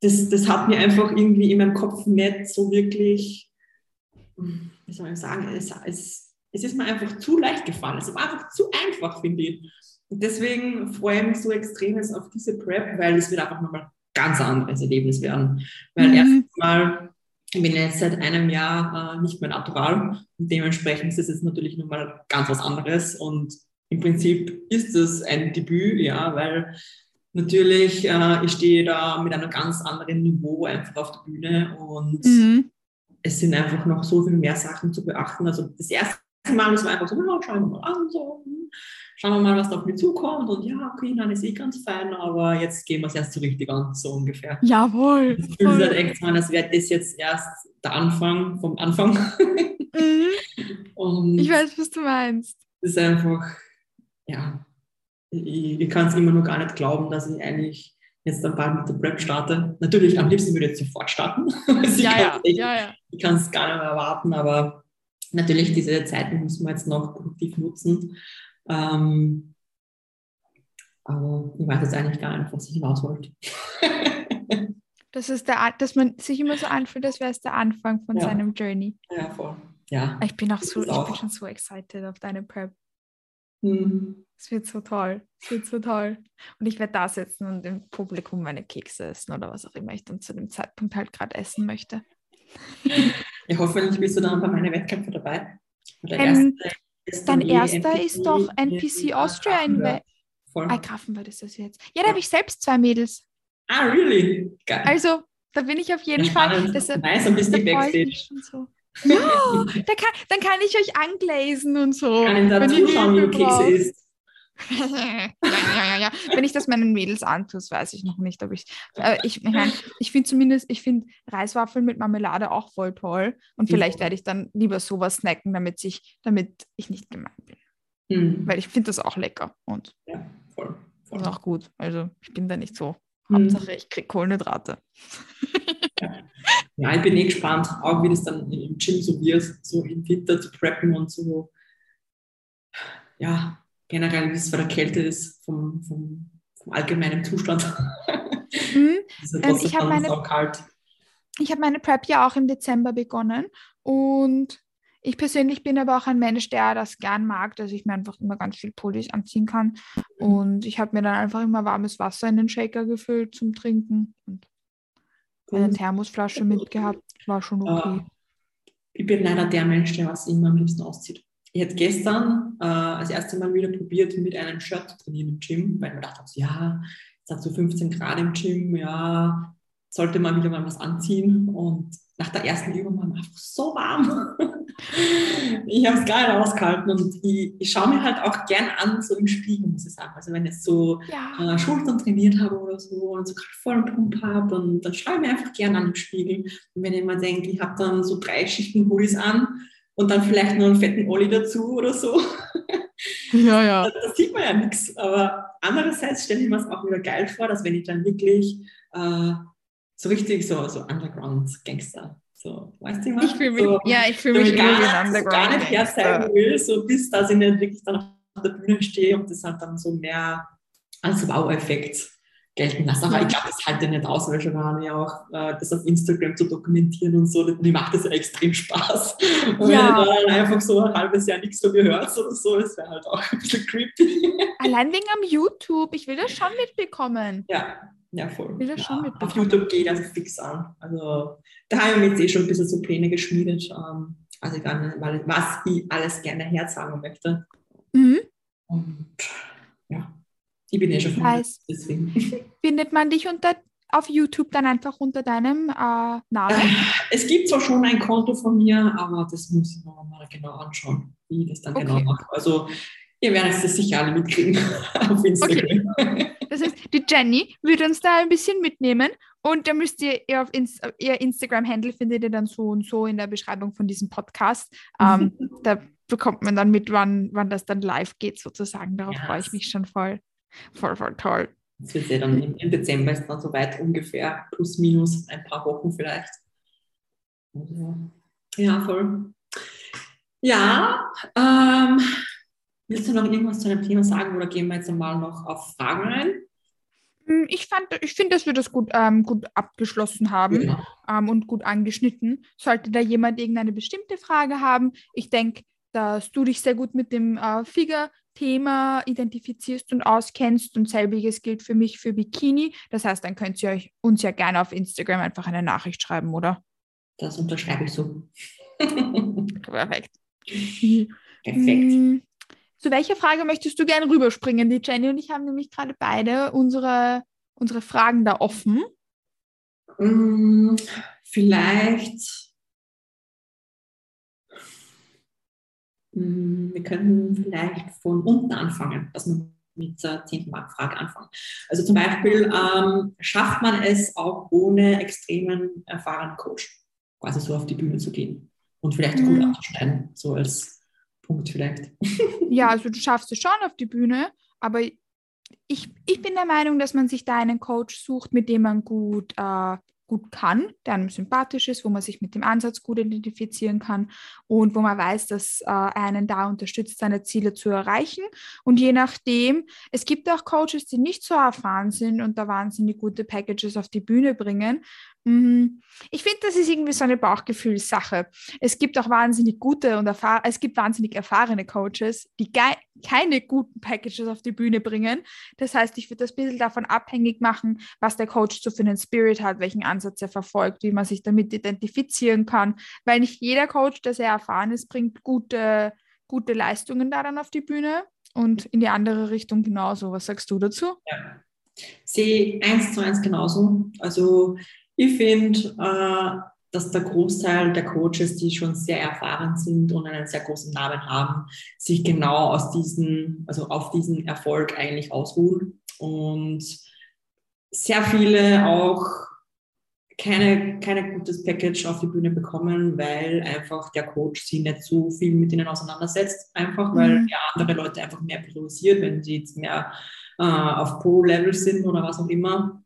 das, das hat mir einfach irgendwie in meinem Kopf nicht so wirklich, wie soll ich sagen, es, es es ist mir einfach zu leicht gefallen. Es war einfach zu einfach, finde ich. Und deswegen freue ich mich so extrem auf diese Prep, weil es wird einfach nochmal ein ganz anderes Erlebnis werden. Weil mhm. erstmal, ich bin jetzt seit einem Jahr äh, nicht mehr natural und dementsprechend ist es jetzt natürlich nochmal ganz was anderes und im Prinzip ist es ein Debüt, ja, weil natürlich, äh, ich stehe da mit einem ganz anderen Niveau einfach auf der Bühne und mhm. es sind einfach noch so viel mehr Sachen zu beachten. Also das erste Mal ist man einfach so, ja, schauen wir mal an, so, hm, schauen wir mal, was da auf mich zukommt. Und ja, okay, dann ist eh ganz fein, aber jetzt gehen wir es erst so richtig an, so ungefähr. Jawohl. Ich fühle halt echt an, als wäre das jetzt erst der Anfang vom Anfang. Mhm. Ich weiß, was du meinst. Das ist einfach, ja, ich, ich kann es immer noch gar nicht glauben, dass ich eigentlich jetzt dann bald mit der Prep starte. Natürlich, am liebsten würde ich jetzt sofort starten. ja, ja, ja, ja. Ich kann es gar nicht mehr erwarten, aber Natürlich, diese Zeiten müssen wir jetzt noch produktiv nutzen. Ähm, aber ich weiß jetzt eigentlich gar nicht, was ich hinaus wollte. das ist der, dass man sich immer so anfühlt, als wäre es der Anfang von ja. seinem Journey. Ja, voll. Ja. Ich bin auch so, ich auch. bin schon so excited auf deine Prep. Mhm. Es wird so toll. Es wird so toll. Und ich werde da sitzen und im Publikum meine Kekse essen oder was auch immer ich dann zu dem Zeitpunkt halt gerade essen möchte. Ja, hoffentlich bist du dann bei meinen Wettkämpfen dabei. Ähm, dein erster NPC, ist doch NPC Austria in Ah, Grafenwald ist das jetzt. Ja, da habe ich selbst zwei Mädels. Ah, really? Geil. Also, da bin ich auf jeden ja, Fall. Deshalb, nice, ein bisschen Backstage. So. Ja, da kann, dann kann ich euch anglasen und so. Kann ich da zuschauen, wie du Kekse isst ja, ja, ja. Wenn ich das meinen Mädels antue, weiß ich noch nicht, ob ich. Äh, ich ich, mein, ich finde zumindest, ich finde Reiswaffeln mit Marmelade auch voll toll. Und vielleicht werde ich dann lieber sowas snacken, damit ich, damit ich nicht gemein bin. Mhm. Weil ich finde das auch lecker. Und ja, voll, voll. ist auch gut. Also ich bin da nicht so. Mhm. Hauptsache, ich kriege Kohlenhydrate. ja. ja, ich bin eh gespannt, auch wie das dann im Gym so wird, so im Winter zu preppen und so. Ja, generell, wie es bei der Kälte ist, vom, vom, vom allgemeinen Zustand. Mhm. ähm, ich habe meine, hab meine Prep ja auch im Dezember begonnen und ich persönlich bin aber auch ein Mensch, der das gern mag, dass ich mir einfach immer ganz viel Pullis anziehen kann. Und ich habe mir dann einfach immer warmes Wasser in den Shaker gefüllt zum Trinken und eine Thermosflasche mitgehabt. War schon okay. Ich bin leider der Mensch, der was immer am liebsten auszieht. Ich hätte gestern äh, das erste Mal wieder probiert, mit einem Shirt zu trainieren im Gym, weil ich mir dachte, ja, es hat so 15 Grad im Gym, ja, sollte man wieder mal was anziehen und nach der ersten Übung war mir einfach so warm. ich habe es gar nicht ausgehalten und ich, ich schaue mir halt auch gern an, so im Spiegel, muss ich sagen. Also wenn ich so ja. äh, Schultern trainiert habe oder so und so gerade vollen Pump habe, dann, dann schaue ich mir einfach gern an im Spiegel. Und wenn ich mal denke, ich habe dann so drei Schichten Hoodies an und dann vielleicht noch einen fetten Olli dazu oder so. Ja, ja. Da, da sieht man ja nichts. Aber andererseits stelle ich mir es auch wieder geil vor, dass wenn ich dann wirklich äh, so richtig so, so Underground-Gangster. So, weißt du was? Ich fühle mich, so, ja, ich fühle mich gar, nicht, gar nicht herzeigen will, so bis dass ich nicht wirklich dann auf der Bühne stehe und das halt dann so mehr als Wow-Effekt gelten lasse. Aber ich glaube, das halte ich nicht aus, weil ja auch, äh, das auf Instagram zu dokumentieren und so, mir macht das ja extrem Spaß. Und ja. wenn dann einfach so ein halbes Jahr nichts von mir hört oder so, das wäre halt auch ein bisschen creepy. Allein wegen am YouTube, ich will das schon mitbekommen. Ja, ja, voll. Will das ja, schon auf YouTube geht das fix an. Also da habe ich mir jetzt eh schon ein bisschen so Pläne geschmiedet. Ähm, also weil, was ich alles gerne herzagen möchte. Mhm. Und ja, ich bin eh schon von deswegen. Findet man dich unter auf YouTube dann einfach unter deinem äh, Namen? Äh, es gibt zwar schon ein Konto von mir, aber das muss ich noch mal genau anschauen, wie ich das dann genau okay. genau mache. Also ihr werdet das sicher alle mitkriegen auf Instagram. Okay. Das heißt, die Jenny würde uns da ein bisschen mitnehmen und da müsst ihr ihr, auf Inst ihr Instagram-Handle findet ihr dann so und so in der Beschreibung von diesem Podcast. Ähm, da bekommt man dann mit, wann, wann das dann live geht sozusagen. Darauf yes. freue ich mich schon voll. Voll, voll toll. Das wird ja dann im, Dezember ist dann soweit ungefähr, plus minus ein paar Wochen vielleicht. Ja, voll. Ja, ähm, Willst du noch irgendwas zu dem Thema sagen oder gehen wir jetzt einmal noch auf Fragen ein? Hm, ich, ich finde, dass wir das gut, ähm, gut abgeschlossen haben ja. ähm, und gut angeschnitten. Sollte da jemand irgendeine bestimmte Frage haben, ich denke, dass du dich sehr gut mit dem äh, Figure-Thema identifizierst und auskennst und selbiges gilt für mich für Bikini. Das heißt, dann könnt ihr euch uns ja gerne auf Instagram einfach eine Nachricht schreiben, oder? Das unterschreibe ich so. Perfekt. Perfekt. Hm, zu welcher Frage möchtest du gerne rüberspringen? Die Jenny und ich haben nämlich gerade beide unsere, unsere Fragen da offen. Mm, vielleicht, wir könnten vielleicht von unten anfangen, dass wir mit der zehnten Frage anfangen. Also zum Beispiel, ähm, schafft man es auch ohne extremen erfahrenen Coach, quasi so auf die Bühne zu gehen und vielleicht mhm. gut abzuschneiden, so als Punkt vielleicht. Ja, also du schaffst es schon auf die Bühne, aber ich, ich bin der Meinung, dass man sich da einen Coach sucht, mit dem man gut, äh, gut kann, der einem sympathisch ist, wo man sich mit dem Ansatz gut identifizieren kann und wo man weiß, dass äh, einen da unterstützt, seine Ziele zu erreichen. Und je nachdem, es gibt auch Coaches, die nicht so erfahren sind und da wahnsinnig gute Packages auf die Bühne bringen. Mhm. Ich finde, das ist irgendwie so eine Bauchgefühlssache. Es gibt auch wahnsinnig gute und es gibt wahnsinnig erfahrene Coaches, die keine guten Packages auf die Bühne bringen. Das heißt, ich würde das ein bisschen davon abhängig machen, was der Coach so für einen Spirit hat, welchen Ansatz er verfolgt, wie man sich damit identifizieren kann. Weil nicht jeder Coach, der sehr erfahren ist, bringt gute, gute Leistungen da dann auf die Bühne und in die andere Richtung genauso. Was sagst du dazu? Ja. Sehe eins zu eins genauso. Also ich finde, äh, dass der Großteil der Coaches, die schon sehr erfahren sind und einen sehr großen Namen haben, sich genau aus diesen, also auf diesen Erfolg eigentlich ausruhen und sehr viele auch keine, keine gutes Package auf die Bühne bekommen, weil einfach der Coach sie nicht so viel mit ihnen auseinandersetzt, einfach weil mhm. ja andere Leute einfach mehr priorisiert, wenn sie jetzt mehr äh, auf Pro-Level sind oder was auch immer.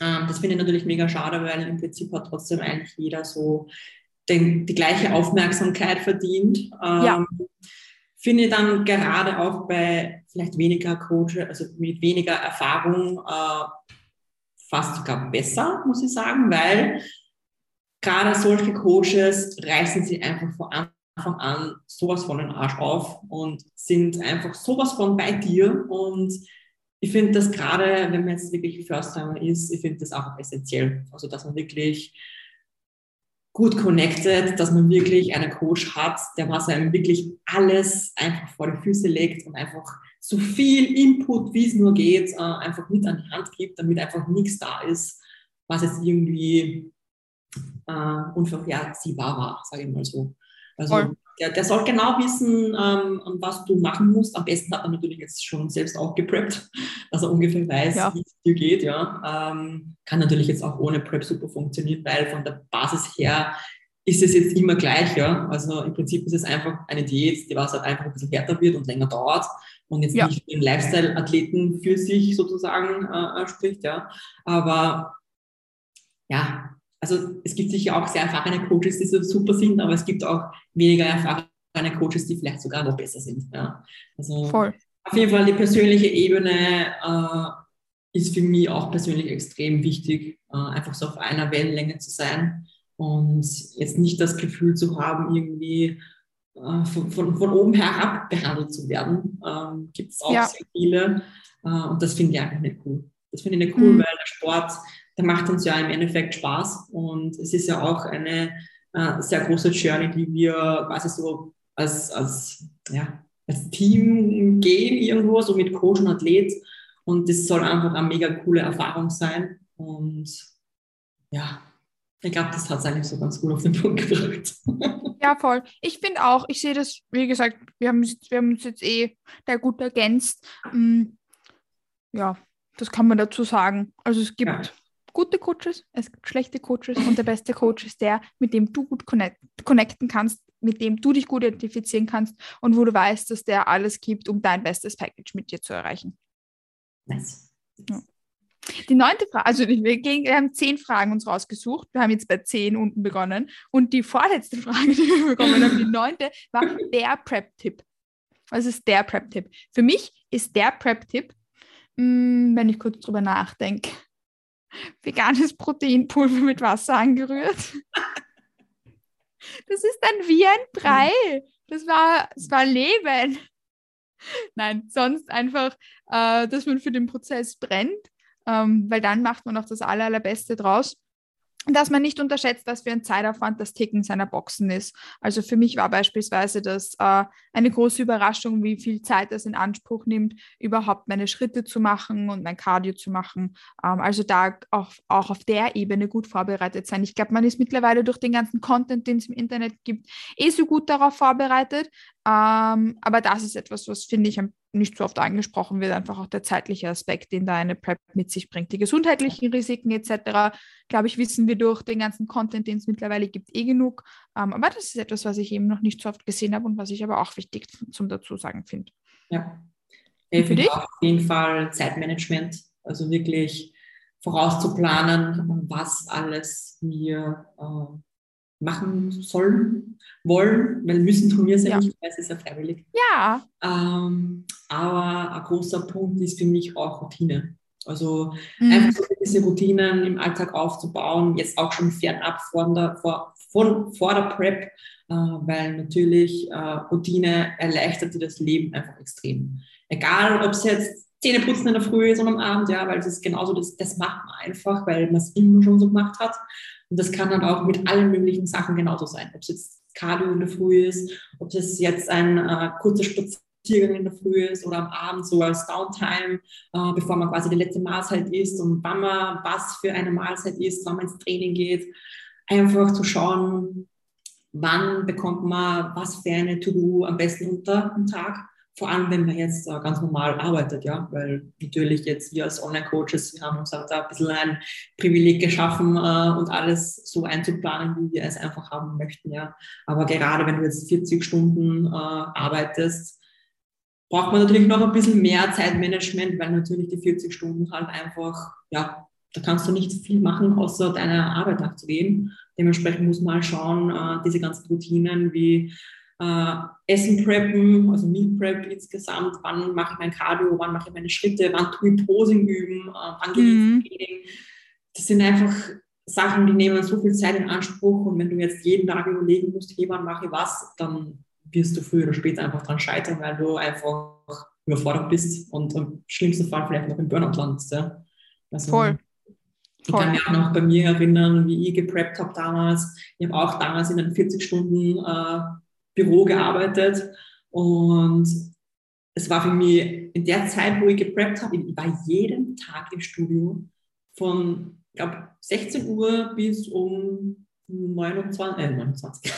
Ähm, das finde ich natürlich mega schade, weil im Prinzip hat trotzdem eigentlich jeder so den, die gleiche Aufmerksamkeit verdient. Ähm, ja. Finde ich dann gerade auch bei vielleicht weniger Coaches, also mit weniger Erfahrung, äh, fast sogar besser, muss ich sagen, weil gerade solche Coaches reißen sie einfach von Anfang an sowas von den Arsch auf und sind einfach sowas von bei dir und ich finde das gerade, wenn man jetzt wirklich First-Timer ist, ich finde das auch essentiell. Also, dass man wirklich gut connected, dass man wirklich einen Coach hat, der was einem wirklich alles einfach vor die Füße legt und einfach so viel Input, wie es nur geht, äh, einfach mit an die Hand gibt, damit einfach nichts da ist, was jetzt irgendwie äh, unvorhersehbar war, sage ich mal so. Also der, der soll genau wissen, ähm, was du machen musst. Am besten hat er natürlich jetzt schon selbst auch gepreppt, dass er ungefähr weiß, ja. wie es dir geht. Ja. Ähm, kann natürlich jetzt auch ohne Prep super funktionieren, weil von der Basis her ist es jetzt immer gleich. Ja. Also im Prinzip ist es einfach eine Diät, die was halt einfach ein bisschen härter wird und länger dauert und jetzt ja. nicht den Lifestyle-Athleten für sich sozusagen äh, spricht. Ja. Aber ja, also es gibt sicher auch sehr erfahrene Coaches, die so super sind, aber es gibt auch weniger erfahrene Coaches, die vielleicht sogar noch besser sind. Ja. Also Voll. auf jeden Fall die persönliche Ebene äh, ist für mich auch persönlich extrem wichtig, äh, einfach so auf einer Wellenlänge zu sein und jetzt nicht das Gefühl zu haben, irgendwie äh, von, von, von, oben herab behandelt zu werden. Ähm, gibt es auch ja. sehr viele äh, und das finde ich einfach nicht cool. Das finde ich nicht cool, mhm. weil der Sport der macht uns ja im Endeffekt Spaß und es ist ja auch eine äh, sehr große Journey, die wir quasi so als, als, ja, als Team gehen irgendwo, so mit Coach und Athlet und das soll einfach eine mega coole Erfahrung sein und ja, ich glaube, das hat es eigentlich so ganz gut auf den Punkt gebracht. Ja, voll. Ich finde auch, ich sehe das, wie gesagt, wir haben, wir haben uns jetzt eh der gut ergänzt. Mm, ja, das kann man dazu sagen. Also es gibt ja gute Coaches, es gibt schlechte Coaches und der beste Coach ist der, mit dem du gut connect connecten kannst, mit dem du dich gut identifizieren kannst und wo du weißt, dass der alles gibt, um dein bestes Package mit dir zu erreichen. Nice. Ja. Die neunte Frage, also wir, gehen, wir haben zehn Fragen uns rausgesucht. Wir haben jetzt bei zehn unten begonnen. Und die vorletzte Frage, die wir bekommen haben, die neunte, war der Prep-Tipp. Was ist der Prep-Tipp? Für mich ist der Prep-Tipp, hm, wenn ich kurz drüber nachdenke, veganes Proteinpulver mit Wasser angerührt. Das ist dann wie ein Brei. Das war, das war Leben. Nein, sonst einfach, äh, dass man für den Prozess brennt, ähm, weil dann macht man auch das aller, allerbeste draus dass man nicht unterschätzt, was für ein Zeitaufwand das Ticken seiner Boxen ist. Also für mich war beispielsweise das äh, eine große Überraschung, wie viel Zeit das in Anspruch nimmt, überhaupt meine Schritte zu machen und mein Cardio zu machen. Ähm, also da auch, auch auf der Ebene gut vorbereitet sein. Ich glaube, man ist mittlerweile durch den ganzen Content, den es im Internet gibt, eh so gut darauf vorbereitet. Ähm, aber das ist etwas, was finde ich nicht so oft angesprochen wird, einfach auch der zeitliche Aspekt, den da eine Prep mit sich bringt. Die gesundheitlichen Risiken etc., glaube ich, wissen wir durch den ganzen Content, den es mittlerweile gibt, eh genug. Ähm, aber das ist etwas, was ich eben noch nicht so oft gesehen habe und was ich aber auch wichtig zum Dazusagen finde. Ja, ich finde auf jeden Fall Zeitmanagement, also wirklich vorauszuplanen, was alles wir äh, machen sollen, wollen, weil müssen tun wir es ja, nicht, weil es ist ja freiwillig. Ja. Ähm, aber ein großer Punkt ist für mich auch Routine. Also mhm. einfach so gewisse Routinen im Alltag aufzubauen, jetzt auch schon fernab von der, vor, von, vor der Prep, äh, weil natürlich äh, Routine erleichtert dir das Leben einfach extrem. Egal, ob es jetzt Zähneputzen in der Früh ist und am Abend, ja, weil es ist genauso, das, das macht man einfach, weil man es immer schon so gemacht hat. Und das kann dann auch mit allen möglichen Sachen genauso sein. Ob es jetzt Cardio in der Früh ist, ob es jetzt ein äh, kurzer Spaziergang in der Früh ist oder am Abend so als Downtime, äh, bevor man quasi die letzte Mahlzeit isst und wann man was für eine Mahlzeit isst, wann man ins Training geht. Einfach zu schauen, wann bekommt man was für eine To-Do am besten unter dem Tag vor allem wenn man jetzt äh, ganz normal arbeitet, ja, weil natürlich jetzt wir als Online-Coaches, wir haben uns halt da ein bisschen ein Privileg geschaffen äh, und alles so einzuplanen, wie wir es einfach haben möchten, ja. Aber gerade wenn du jetzt 40 Stunden äh, arbeitest, braucht man natürlich noch ein bisschen mehr Zeitmanagement, weil natürlich die 40 Stunden halt einfach, ja, da kannst du nicht viel machen, außer deiner Arbeit nachzugehen. Dementsprechend muss man halt schauen, äh, diese ganzen Routinen wie äh, Essen preppen, also Meal Prep insgesamt, wann mache ich mein Cardio, wann mache ich meine Schritte, wann tue ich Posing üben, äh, wann gehe ich mhm. Training. Das sind einfach Sachen, die nehmen so viel Zeit in Anspruch und wenn du jetzt jeden Tag überlegen musst, hey, wann mache ich was, dann wirst du früher oder später einfach dran scheitern, weil du einfach überfordert bist und im schlimmsten Fall vielleicht noch im Burnout landest. Ja? Also, Voll. Ich kann mich auch noch bei mir erinnern, wie ich gepreppt habe damals. Ich habe auch damals in den 40 Stunden äh, Büro gearbeitet und es war für mich in der Zeit, wo ich gepreppt habe, ich war jeden Tag im Studio von glaube, 16 Uhr bis um 29, äh, 29.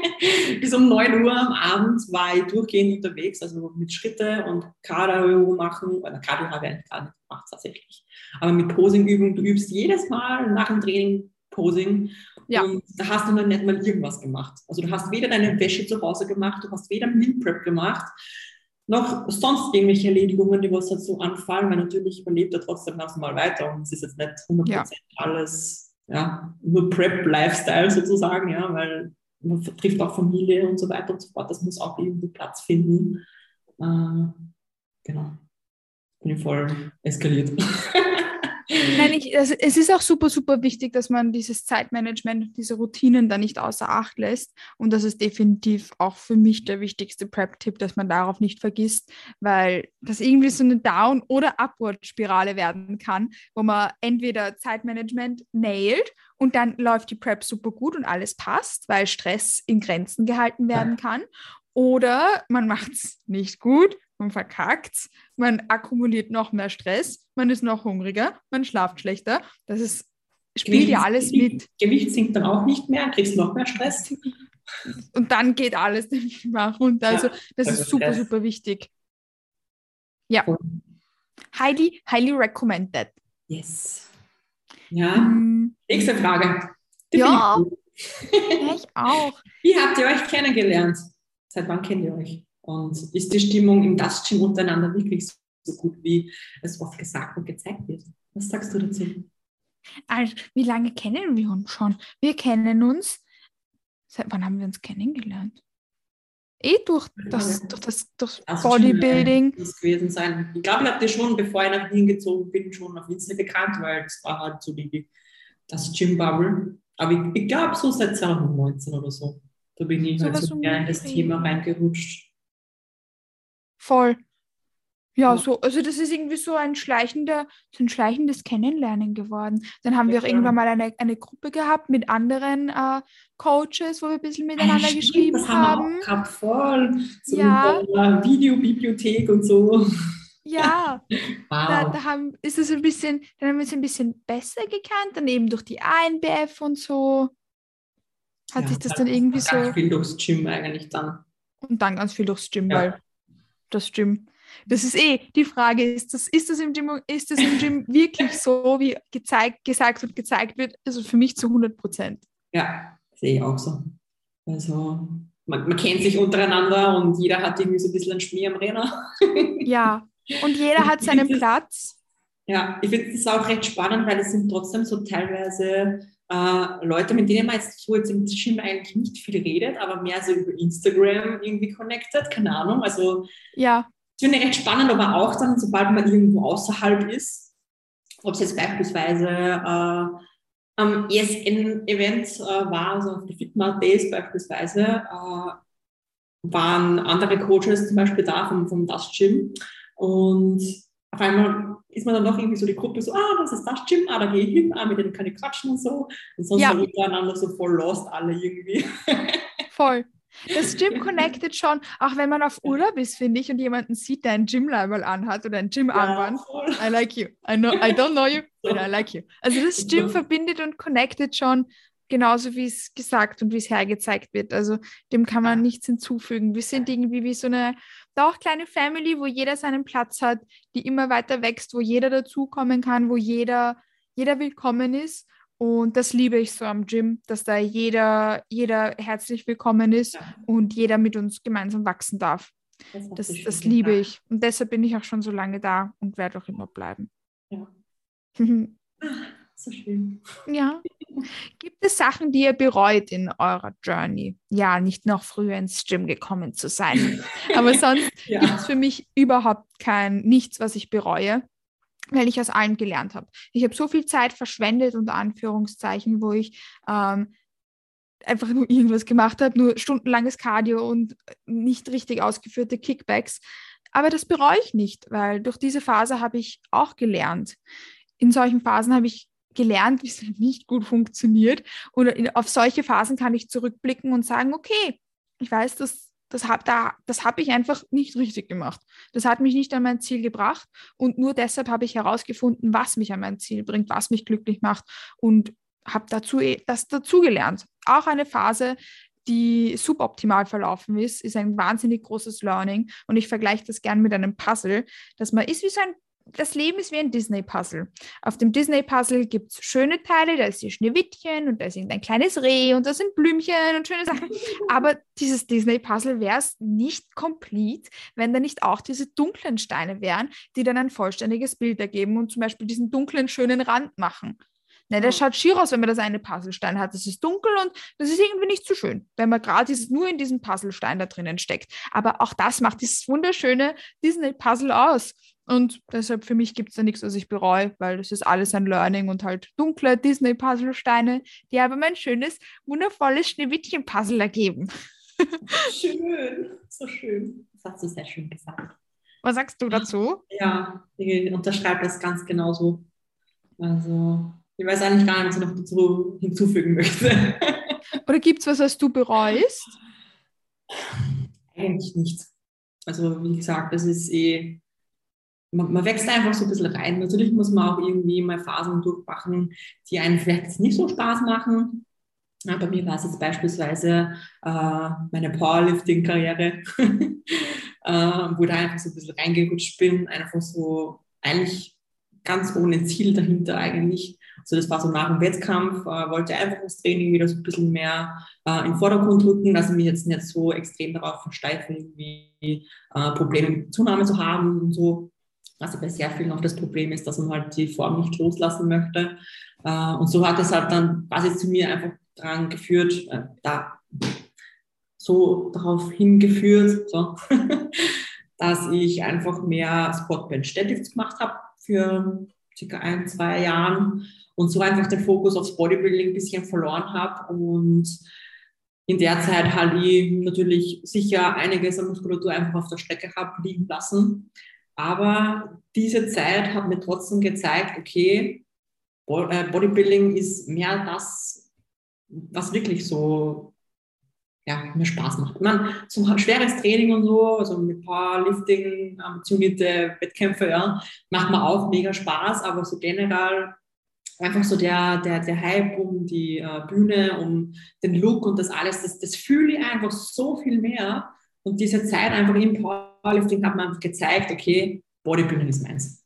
bis um 9 Uhr am Abend war ich durchgehend unterwegs, also mit Schritte und Cardio machen. Oder Cardio habe ich eigentlich gar nicht gemacht, tatsächlich. Aber mit Posingübungen, du übst jedes Mal nach dem Training Posing. Ja. Und da hast du dann nicht mal irgendwas gemacht. Also du hast weder deine Wäsche zu Hause gemacht, du hast weder Meal Prep gemacht, noch sonst irgendwelche Erledigungen, die was dazu anfallen, weil natürlich überlebt er trotzdem ganz normal weiter und es ist jetzt nicht 100% ja. alles, ja, nur Prep-Lifestyle sozusagen, ja, weil man trifft auch Familie und so weiter und so fort, das muss auch irgendwie Platz finden. Äh, genau. Bin voll eskaliert. Nein, ich, also es ist auch super, super wichtig, dass man dieses Zeitmanagement, diese Routinen da nicht außer Acht lässt. Und das ist definitiv auch für mich der wichtigste Prep-Tipp, dass man darauf nicht vergisst, weil das irgendwie so eine Down- oder Upward-Spirale werden kann, wo man entweder Zeitmanagement nailt und dann läuft die Prep super gut und alles passt, weil Stress in Grenzen gehalten werden kann. Oder man macht es nicht gut man verkackt, man akkumuliert noch mehr Stress, man ist noch hungriger, man schlaft schlechter. Das ist, spielt ja alles mit. Gewicht sinkt dann auch nicht mehr, kriegst noch mehr Stress. Und dann geht alles nach runter. Also das also ist super, Stress. super wichtig. Ja. Highly, highly recommended. Yes. Ja. Um, Nächste Frage. Die ja. ich auch. Wie habt ihr euch kennengelernt? Seit wann kennt ihr euch? Und ist die Stimmung im Gastgym untereinander wirklich so gut, wie es oft gesagt und gezeigt wird? Was sagst du dazu? Also, wie lange kennen wir uns schon? Wir kennen uns, seit wann haben wir uns kennengelernt? Eh durch das, ja. durch das, durch das Bodybuilding. Das gewesen sein. Ich glaube, ich habe dir schon, bevor ich nach Wien gezogen bin, schon auf Insta gekannt, weil es war halt so die, das Gym-Bubble. Aber ich, ich glaube, so seit 2019 oder so. Da bin ich so halt so mehr in das Thema reingerutscht. Voll. Ja, so, also das ist irgendwie so ein schleichender, so ein schleichendes Kennenlernen geworden. Dann haben ja, wir auch irgendwann mal eine, eine Gruppe gehabt mit anderen äh, Coaches, wo wir ein bisschen miteinander ja, geschrieben das haben. Wir auch gehabt, voll. So ja. eine Videobibliothek und so. Ja, wow. da, da haben, ist es ein bisschen, dann haben wir es ein bisschen besser gekannt, dann eben durch die ANBF und so. Hat ja, sich das dann irgendwie so. Ganz viel durchs Gym eigentlich dann. Und dann ganz viel durchs Gym, weil das stimmt. Das ist eh die Frage, ist das, ist das, im, Gym, ist das im Gym wirklich so, wie gezeigt, gesagt und gezeigt wird? Also für mich zu 100 Prozent. Ja, sehe ich auch so. Also man, man, kennt sich untereinander und jeder hat irgendwie so ein bisschen ein Schmier am Renner. ja, und jeder hat seinen Platz. Ja, ich finde das auch recht spannend, weil es sind trotzdem so teilweise äh, Leute, mit denen man jetzt so jetzt im Gym eigentlich nicht viel redet, aber mehr so über Instagram irgendwie connected, keine Ahnung. Also ja. ich finde recht spannend, aber auch dann, sobald man irgendwo außerhalb ist, ob es jetzt beispielsweise äh, am ESN-Event äh, war, also auf die Fitmart Days beispielsweise, äh, waren andere Coaches zum Beispiel da vom, vom Das Gym und auf einmal ist man dann noch irgendwie so die Gruppe so, ah, das ist das Gym, ah, da gehe ich hin, ah, mit denen kann ich quatschen und so. Und sonst ja. miteinander so voll lost alle irgendwie. Voll. Das Gym connected schon, auch wenn man auf Urlaub ist, finde ich, und jemanden sieht, der ein Gym-Label anhat oder ein Gym-Armband. Ja, I like you. I, know, I don't know you, but I like you. Also das Gym verbindet und connected schon genauso, wie es gesagt und wie es hergezeigt wird. Also dem kann man nichts hinzufügen. Wir sind irgendwie wie so eine da auch kleine Family, wo jeder seinen Platz hat, die immer weiter wächst, wo jeder dazukommen kann, wo jeder, jeder willkommen ist. Und das liebe ich so am Gym, dass da jeder, jeder herzlich willkommen ist ja. und jeder mit uns gemeinsam wachsen darf. Das, das, das liebe ich. Und deshalb bin ich auch schon so lange da und werde auch immer bleiben. Ja. So schön. Ja. Gibt es Sachen, die ihr bereut in eurer Journey? Ja, nicht noch früher ins Gym gekommen zu sein. Aber sonst ja. gibt es für mich überhaupt kein nichts, was ich bereue, weil ich aus allem gelernt habe. Ich habe so viel Zeit verschwendet, unter Anführungszeichen, wo ich ähm, einfach nur irgendwas gemacht habe, nur stundenlanges Cardio und nicht richtig ausgeführte Kickbacks. Aber das bereue ich nicht, weil durch diese Phase habe ich auch gelernt. In solchen Phasen habe ich gelernt, wie es nicht gut funktioniert. In, auf solche Phasen kann ich zurückblicken und sagen, okay, ich weiß, dass das habe da, hab ich einfach nicht richtig gemacht. Das hat mich nicht an mein Ziel gebracht und nur deshalb habe ich herausgefunden, was mich an mein Ziel bringt, was mich glücklich macht und habe dazu eh, das dazugelernt. Auch eine Phase, die suboptimal verlaufen ist, ist ein wahnsinnig großes Learning. Und ich vergleiche das gern mit einem Puzzle, dass man ist wie so ein das Leben ist wie ein Disney-Puzzle. Auf dem Disney-Puzzle gibt es schöne Teile, da ist die Schneewittchen und da ist irgendein kleines Reh und da sind Blümchen und schöne Sachen. Aber dieses Disney-Puzzle wäre es nicht komplett, wenn da nicht auch diese dunklen Steine wären, die dann ein vollständiges Bild ergeben und zum Beispiel diesen dunklen, schönen Rand machen. Ne, der schaut schier aus, wenn man das eine Puzzlestein hat. Das ist dunkel und das ist irgendwie nicht so schön, wenn man gerade nur in diesem Puzzlestein da drinnen steckt. Aber auch das macht dieses wunderschöne Disney-Puzzle aus. Und deshalb für mich gibt es da nichts, was ich bereue, weil das ist alles ein Learning und halt dunkle Disney-Puzzlesteine, die aber mein schönes, wundervolles Schneewittchen-Puzzle ergeben. Schön, so schön. Das hast du sehr schön gesagt. Was sagst du dazu? Ja, ich unterschreibe das ganz genauso. Also ich weiß eigentlich gar nicht, was ich noch dazu hinzufügen möchte. Oder gibt es was, was du bereust? Eigentlich nichts. Also wie gesagt, das ist eh, man, man, wächst einfach so ein bisschen rein. Natürlich muss man auch irgendwie mal Phasen durchmachen, die einem vielleicht nicht so Spaß machen. Ja, bei mir war es jetzt beispielsweise äh, meine Powerlifting-Karriere, äh, wo da einfach so ein bisschen reingerutscht bin, einfach so eigentlich ganz ohne Ziel dahinter eigentlich. Also das war so nach dem Wettkampf, äh, wollte einfach das Training wieder so ein bisschen mehr äh, in den Vordergrund rücken, dass ich mich jetzt nicht so extrem darauf versteife, irgendwie äh, Probleme mit Zunahme zu haben und so. Also bei sehr vielen auch das Problem ist, dass man halt die Form nicht loslassen möchte. Äh, und so hat es halt dann quasi zu mir einfach dran geführt, äh, da so darauf hingeführt, so, dass ich einfach mehr Bench Deadlifts gemacht habe für circa ein, zwei Jahren und so einfach den Fokus aufs Bodybuilding ein bisschen verloren habe und in der Zeit halt ich natürlich sicher einiges an Muskulatur einfach auf der Strecke habe liegen lassen. Aber diese Zeit hat mir trotzdem gezeigt, okay, äh, Bodybuilding ist mehr das, was wirklich so ja, mir Spaß macht. Man, so schweres Training und so, also mit Powerlifting, ambitionierte Wettkämpfe, ja, macht mir auch mega Spaß, aber so generell einfach so der, der, der Hype um die äh, Bühne, um den Look und das alles, das, das fühle ich einfach so viel mehr. Und diese Zeit einfach im Powerlifting hat man gezeigt, okay, Bodybuilding ist meins.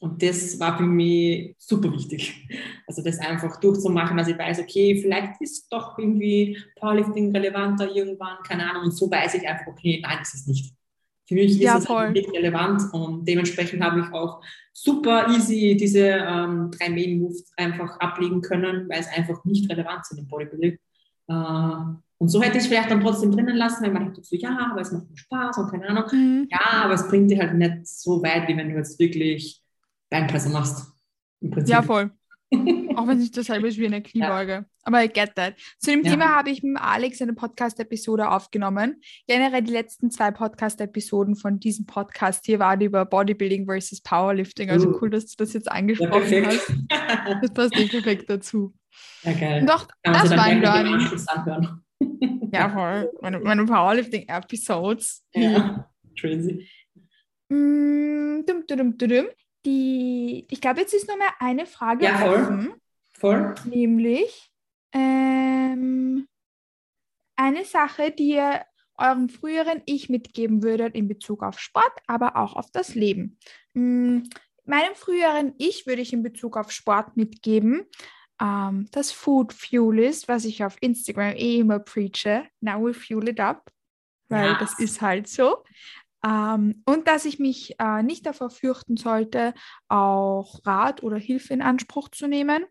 Und das war für mich super wichtig. Also das einfach durchzumachen, dass ich weiß, okay, vielleicht ist doch irgendwie Powerlifting relevanter irgendwann, keine Ahnung. Und so weiß ich einfach, okay, nein, das ist nicht. Für mich ist ja, es nicht relevant und dementsprechend habe ich auch super easy diese ähm, drei Main Moves einfach ablegen können, weil es einfach nicht relevant sind im Bodybuilding. Äh, und so hätte ich es vielleicht dann trotzdem drinnen lassen, weil man denkt so, ja, aber es macht mir Spaß und keine Ahnung. Mhm. Ja, aber es bringt dir halt nicht so weit, wie wenn du jetzt wirklich Beinpresse machst. Ja, voll. Auch wenn sich dasselbe ist wie eine Kniebeuge. Ja. Aber I get that. Zu dem ja. Thema habe ich mit Alex eine Podcast-Episode aufgenommen. Generell die letzten zwei Podcast-Episoden von diesem Podcast hier waren über Bodybuilding versus Powerlifting. Also uh. cool, dass du das jetzt angesprochen ja, hast. Das passt nicht perfekt dazu. Ja, geil. Doch, das war ein Learning. ja, voll. Meine, meine Powerlifting-Episodes. Ja, crazy. Mm, dum, dum, dum, die, ich glaube, jetzt ist noch mal eine Frage ja, voll. offen. Voll. Nämlich ähm, eine Sache, die ihr eurem früheren Ich mitgeben würdet in Bezug auf Sport, aber auch auf das Leben. Hm, meinem früheren Ich würde ich in Bezug auf Sport mitgeben, ähm, dass Food Fuel ist, was ich auf Instagram eh immer preache. Now we fuel it up, weil yes. das ist halt so. Ähm, und dass ich mich äh, nicht davor fürchten sollte, auch Rat oder Hilfe in Anspruch zu nehmen.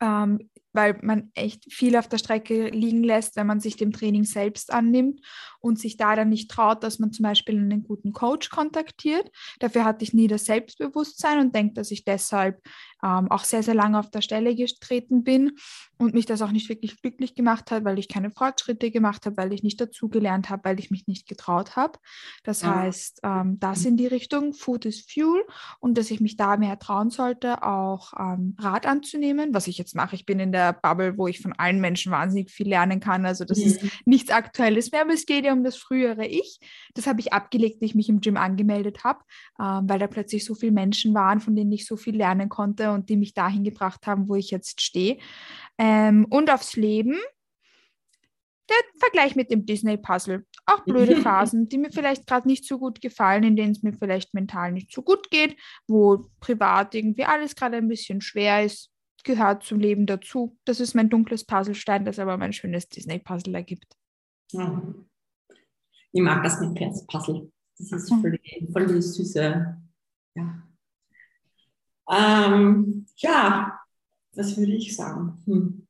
Ähm, weil man echt viel auf der Strecke liegen lässt, wenn man sich dem Training selbst annimmt und sich da dann nicht traut, dass man zum Beispiel einen guten Coach kontaktiert. Dafür hatte ich nie das Selbstbewusstsein und denke, dass ich deshalb ähm, auch sehr, sehr lange auf der Stelle getreten bin und mich das auch nicht wirklich glücklich gemacht hat, weil ich keine Fortschritte gemacht habe, weil ich nicht dazugelernt habe, weil ich mich nicht getraut habe. Das ja. heißt, ähm, das in die Richtung Food is Fuel und dass ich mich da mehr trauen sollte, auch ähm, Rat anzunehmen, was ich jetzt mache. Ich bin in der Bubble, wo ich von allen Menschen wahnsinnig viel lernen kann. Also das mhm. ist nichts Aktuelles mehr, aber es geht ja um das frühere Ich. Das habe ich abgelegt, als ich mich im Gym angemeldet habe, ähm, weil da plötzlich so viele Menschen waren, von denen ich so viel lernen konnte und die mich dahin gebracht haben, wo ich jetzt stehe. Ähm, und aufs Leben der Vergleich mit dem Disney-Puzzle. Auch blöde Phasen, die mir vielleicht gerade nicht so gut gefallen, in denen es mir vielleicht mental nicht so gut geht, wo privat irgendwie alles gerade ein bisschen schwer ist, gehört zum Leben dazu. Das ist mein dunkles Puzzlestein, das aber mein schönes Disney-Puzzle ergibt. Ja. Ich mag das mit Puzzle. Das ist voll die, voll die süße. Ja. Ähm, ja, was würde ich sagen? Hm.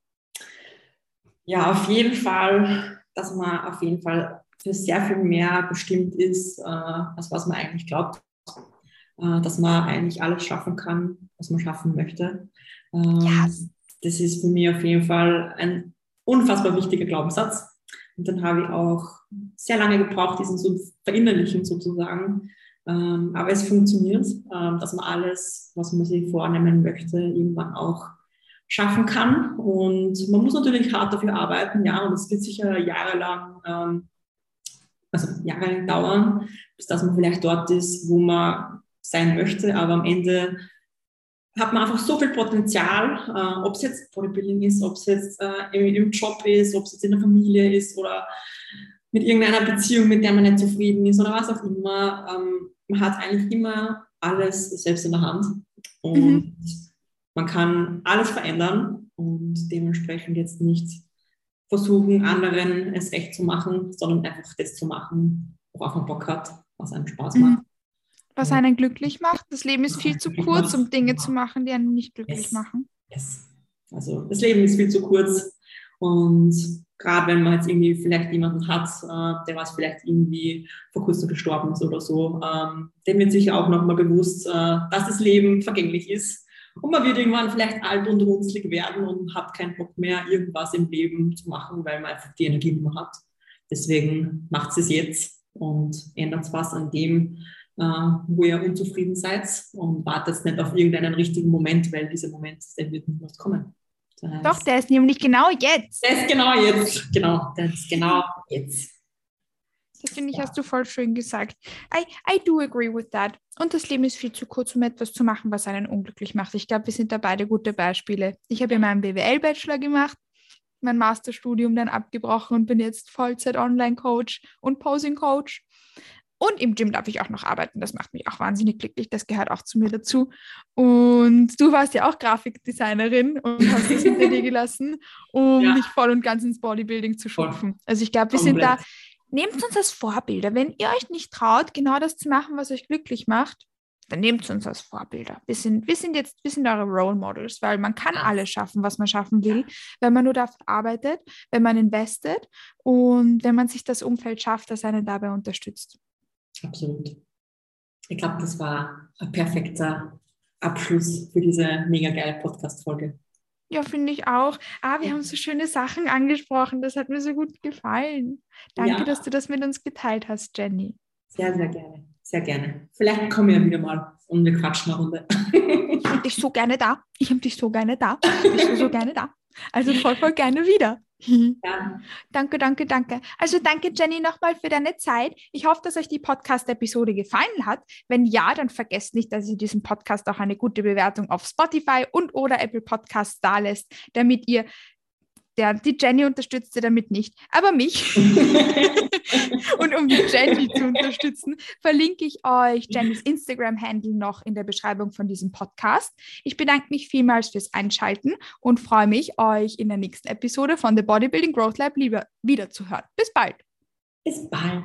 Ja, auf jeden Fall, dass man auf jeden Fall für sehr viel mehr bestimmt ist, äh, als was man eigentlich glaubt. Äh, dass man eigentlich alles schaffen kann, was man schaffen möchte. Ähm, yes. Das ist für mich auf jeden Fall ein unfassbar wichtiger Glaubenssatz. Und dann habe ich auch sehr lange gebraucht, diesen zu verinnerlichen sozusagen. Ähm, aber es funktioniert, ähm, dass man alles, was man sich vornehmen möchte, irgendwann auch schaffen kann. Und man muss natürlich hart dafür arbeiten, ja, und es wird sicher jahrelang, ähm, also jahrelang dauern, bis dass man vielleicht dort ist, wo man sein möchte. Aber am Ende hat man einfach so viel Potenzial, äh, ob es jetzt Bodybuilding ist, ob es jetzt äh, im, Job ist, ob es jetzt in der Familie ist oder mit irgendeiner Beziehung, mit der man nicht zufrieden ist oder was auch immer. Ähm, man hat eigentlich immer alles selbst in der Hand. Und mhm man kann alles verändern und dementsprechend jetzt nicht versuchen, anderen es recht zu machen, sondern einfach das zu machen, worauf man Bock hat, was einem Spaß macht. Mhm. Was einen glücklich macht. Das Leben ist viel zu kurz, um Dinge zu machen, die einen nicht glücklich yes. machen. Yes. Also das Leben ist viel zu kurz und gerade wenn man jetzt irgendwie vielleicht jemanden hat, äh, der was vielleicht irgendwie vor kurzem gestorben ist oder so, ähm, dem wird sich auch nochmal bewusst, äh, dass das Leben vergänglich ist und man wird irgendwann vielleicht alt und runzlig werden und hat keinen Bock mehr, irgendwas im Leben zu machen, weil man einfach die Energie nicht mehr hat. Deswegen macht es jetzt und ändert was an dem, äh, wo ihr unzufrieden seid und wartet nicht auf irgendeinen richtigen Moment, weil dieser Moment, der wird nicht kommen. Heißt, Doch, der ist nämlich genau jetzt. Der ist genau jetzt. Genau, der ist genau jetzt. Das finde ich, ja. hast du voll schön gesagt. I, I do agree with that. Und das Leben ist viel zu kurz, um etwas zu machen, was einen unglücklich macht. Ich glaube, wir sind da beide gute Beispiele. Ich habe ja meinen BWL-Bachelor gemacht, mein Masterstudium dann abgebrochen und bin jetzt Vollzeit-Online-Coach und Posing-Coach. Und im Gym darf ich auch noch arbeiten. Das macht mich auch wahnsinnig glücklich. Das gehört auch zu mir dazu. Und du warst ja auch Grafikdesignerin und hast es hinter dir gelassen, um ja. mich voll und ganz ins Bodybuilding zu schupfen. Also ich glaube, wir sind da nehmt uns als Vorbilder. Wenn ihr euch nicht traut, genau das zu machen, was euch glücklich macht, dann nehmt uns als Vorbilder. Wir sind, wir sind jetzt, wir sind eure Role Models, weil man kann alles schaffen, was man schaffen will, wenn man nur dafür arbeitet, wenn man investet und wenn man sich das Umfeld schafft, das einen dabei unterstützt. Absolut. Ich glaube, das war ein perfekter Abschluss für diese mega geile Podcast-Folge. Ja, finde ich auch. Ah, wir haben so schöne Sachen angesprochen. Das hat mir so gut gefallen. Danke, ja. dass du das mit uns geteilt hast, Jenny. Sehr, sehr gerne. Sehr gerne. Vielleicht kommen wir wieder mal und wir quatschen eine Runde. ich habe dich so gerne da. Ich habe dich so gerne da. Ich bin so, so gerne da. Also voll, voll gerne wieder. Ja. Danke, danke, danke. Also danke, Jenny, nochmal für deine Zeit. Ich hoffe, dass euch die Podcast-Episode gefallen hat. Wenn ja, dann vergesst nicht, dass ihr diesem Podcast auch eine gute Bewertung auf Spotify und oder Apple Podcasts da lässt, damit ihr der, die Jenny unterstützt sie damit nicht, aber mich. und um die Jenny zu unterstützen, verlinke ich euch Jennys Instagram-Handle noch in der Beschreibung von diesem Podcast. Ich bedanke mich vielmals fürs Einschalten und freue mich, euch in der nächsten Episode von The Bodybuilding Growth Lab wieder hören. Bis bald. Bis bald.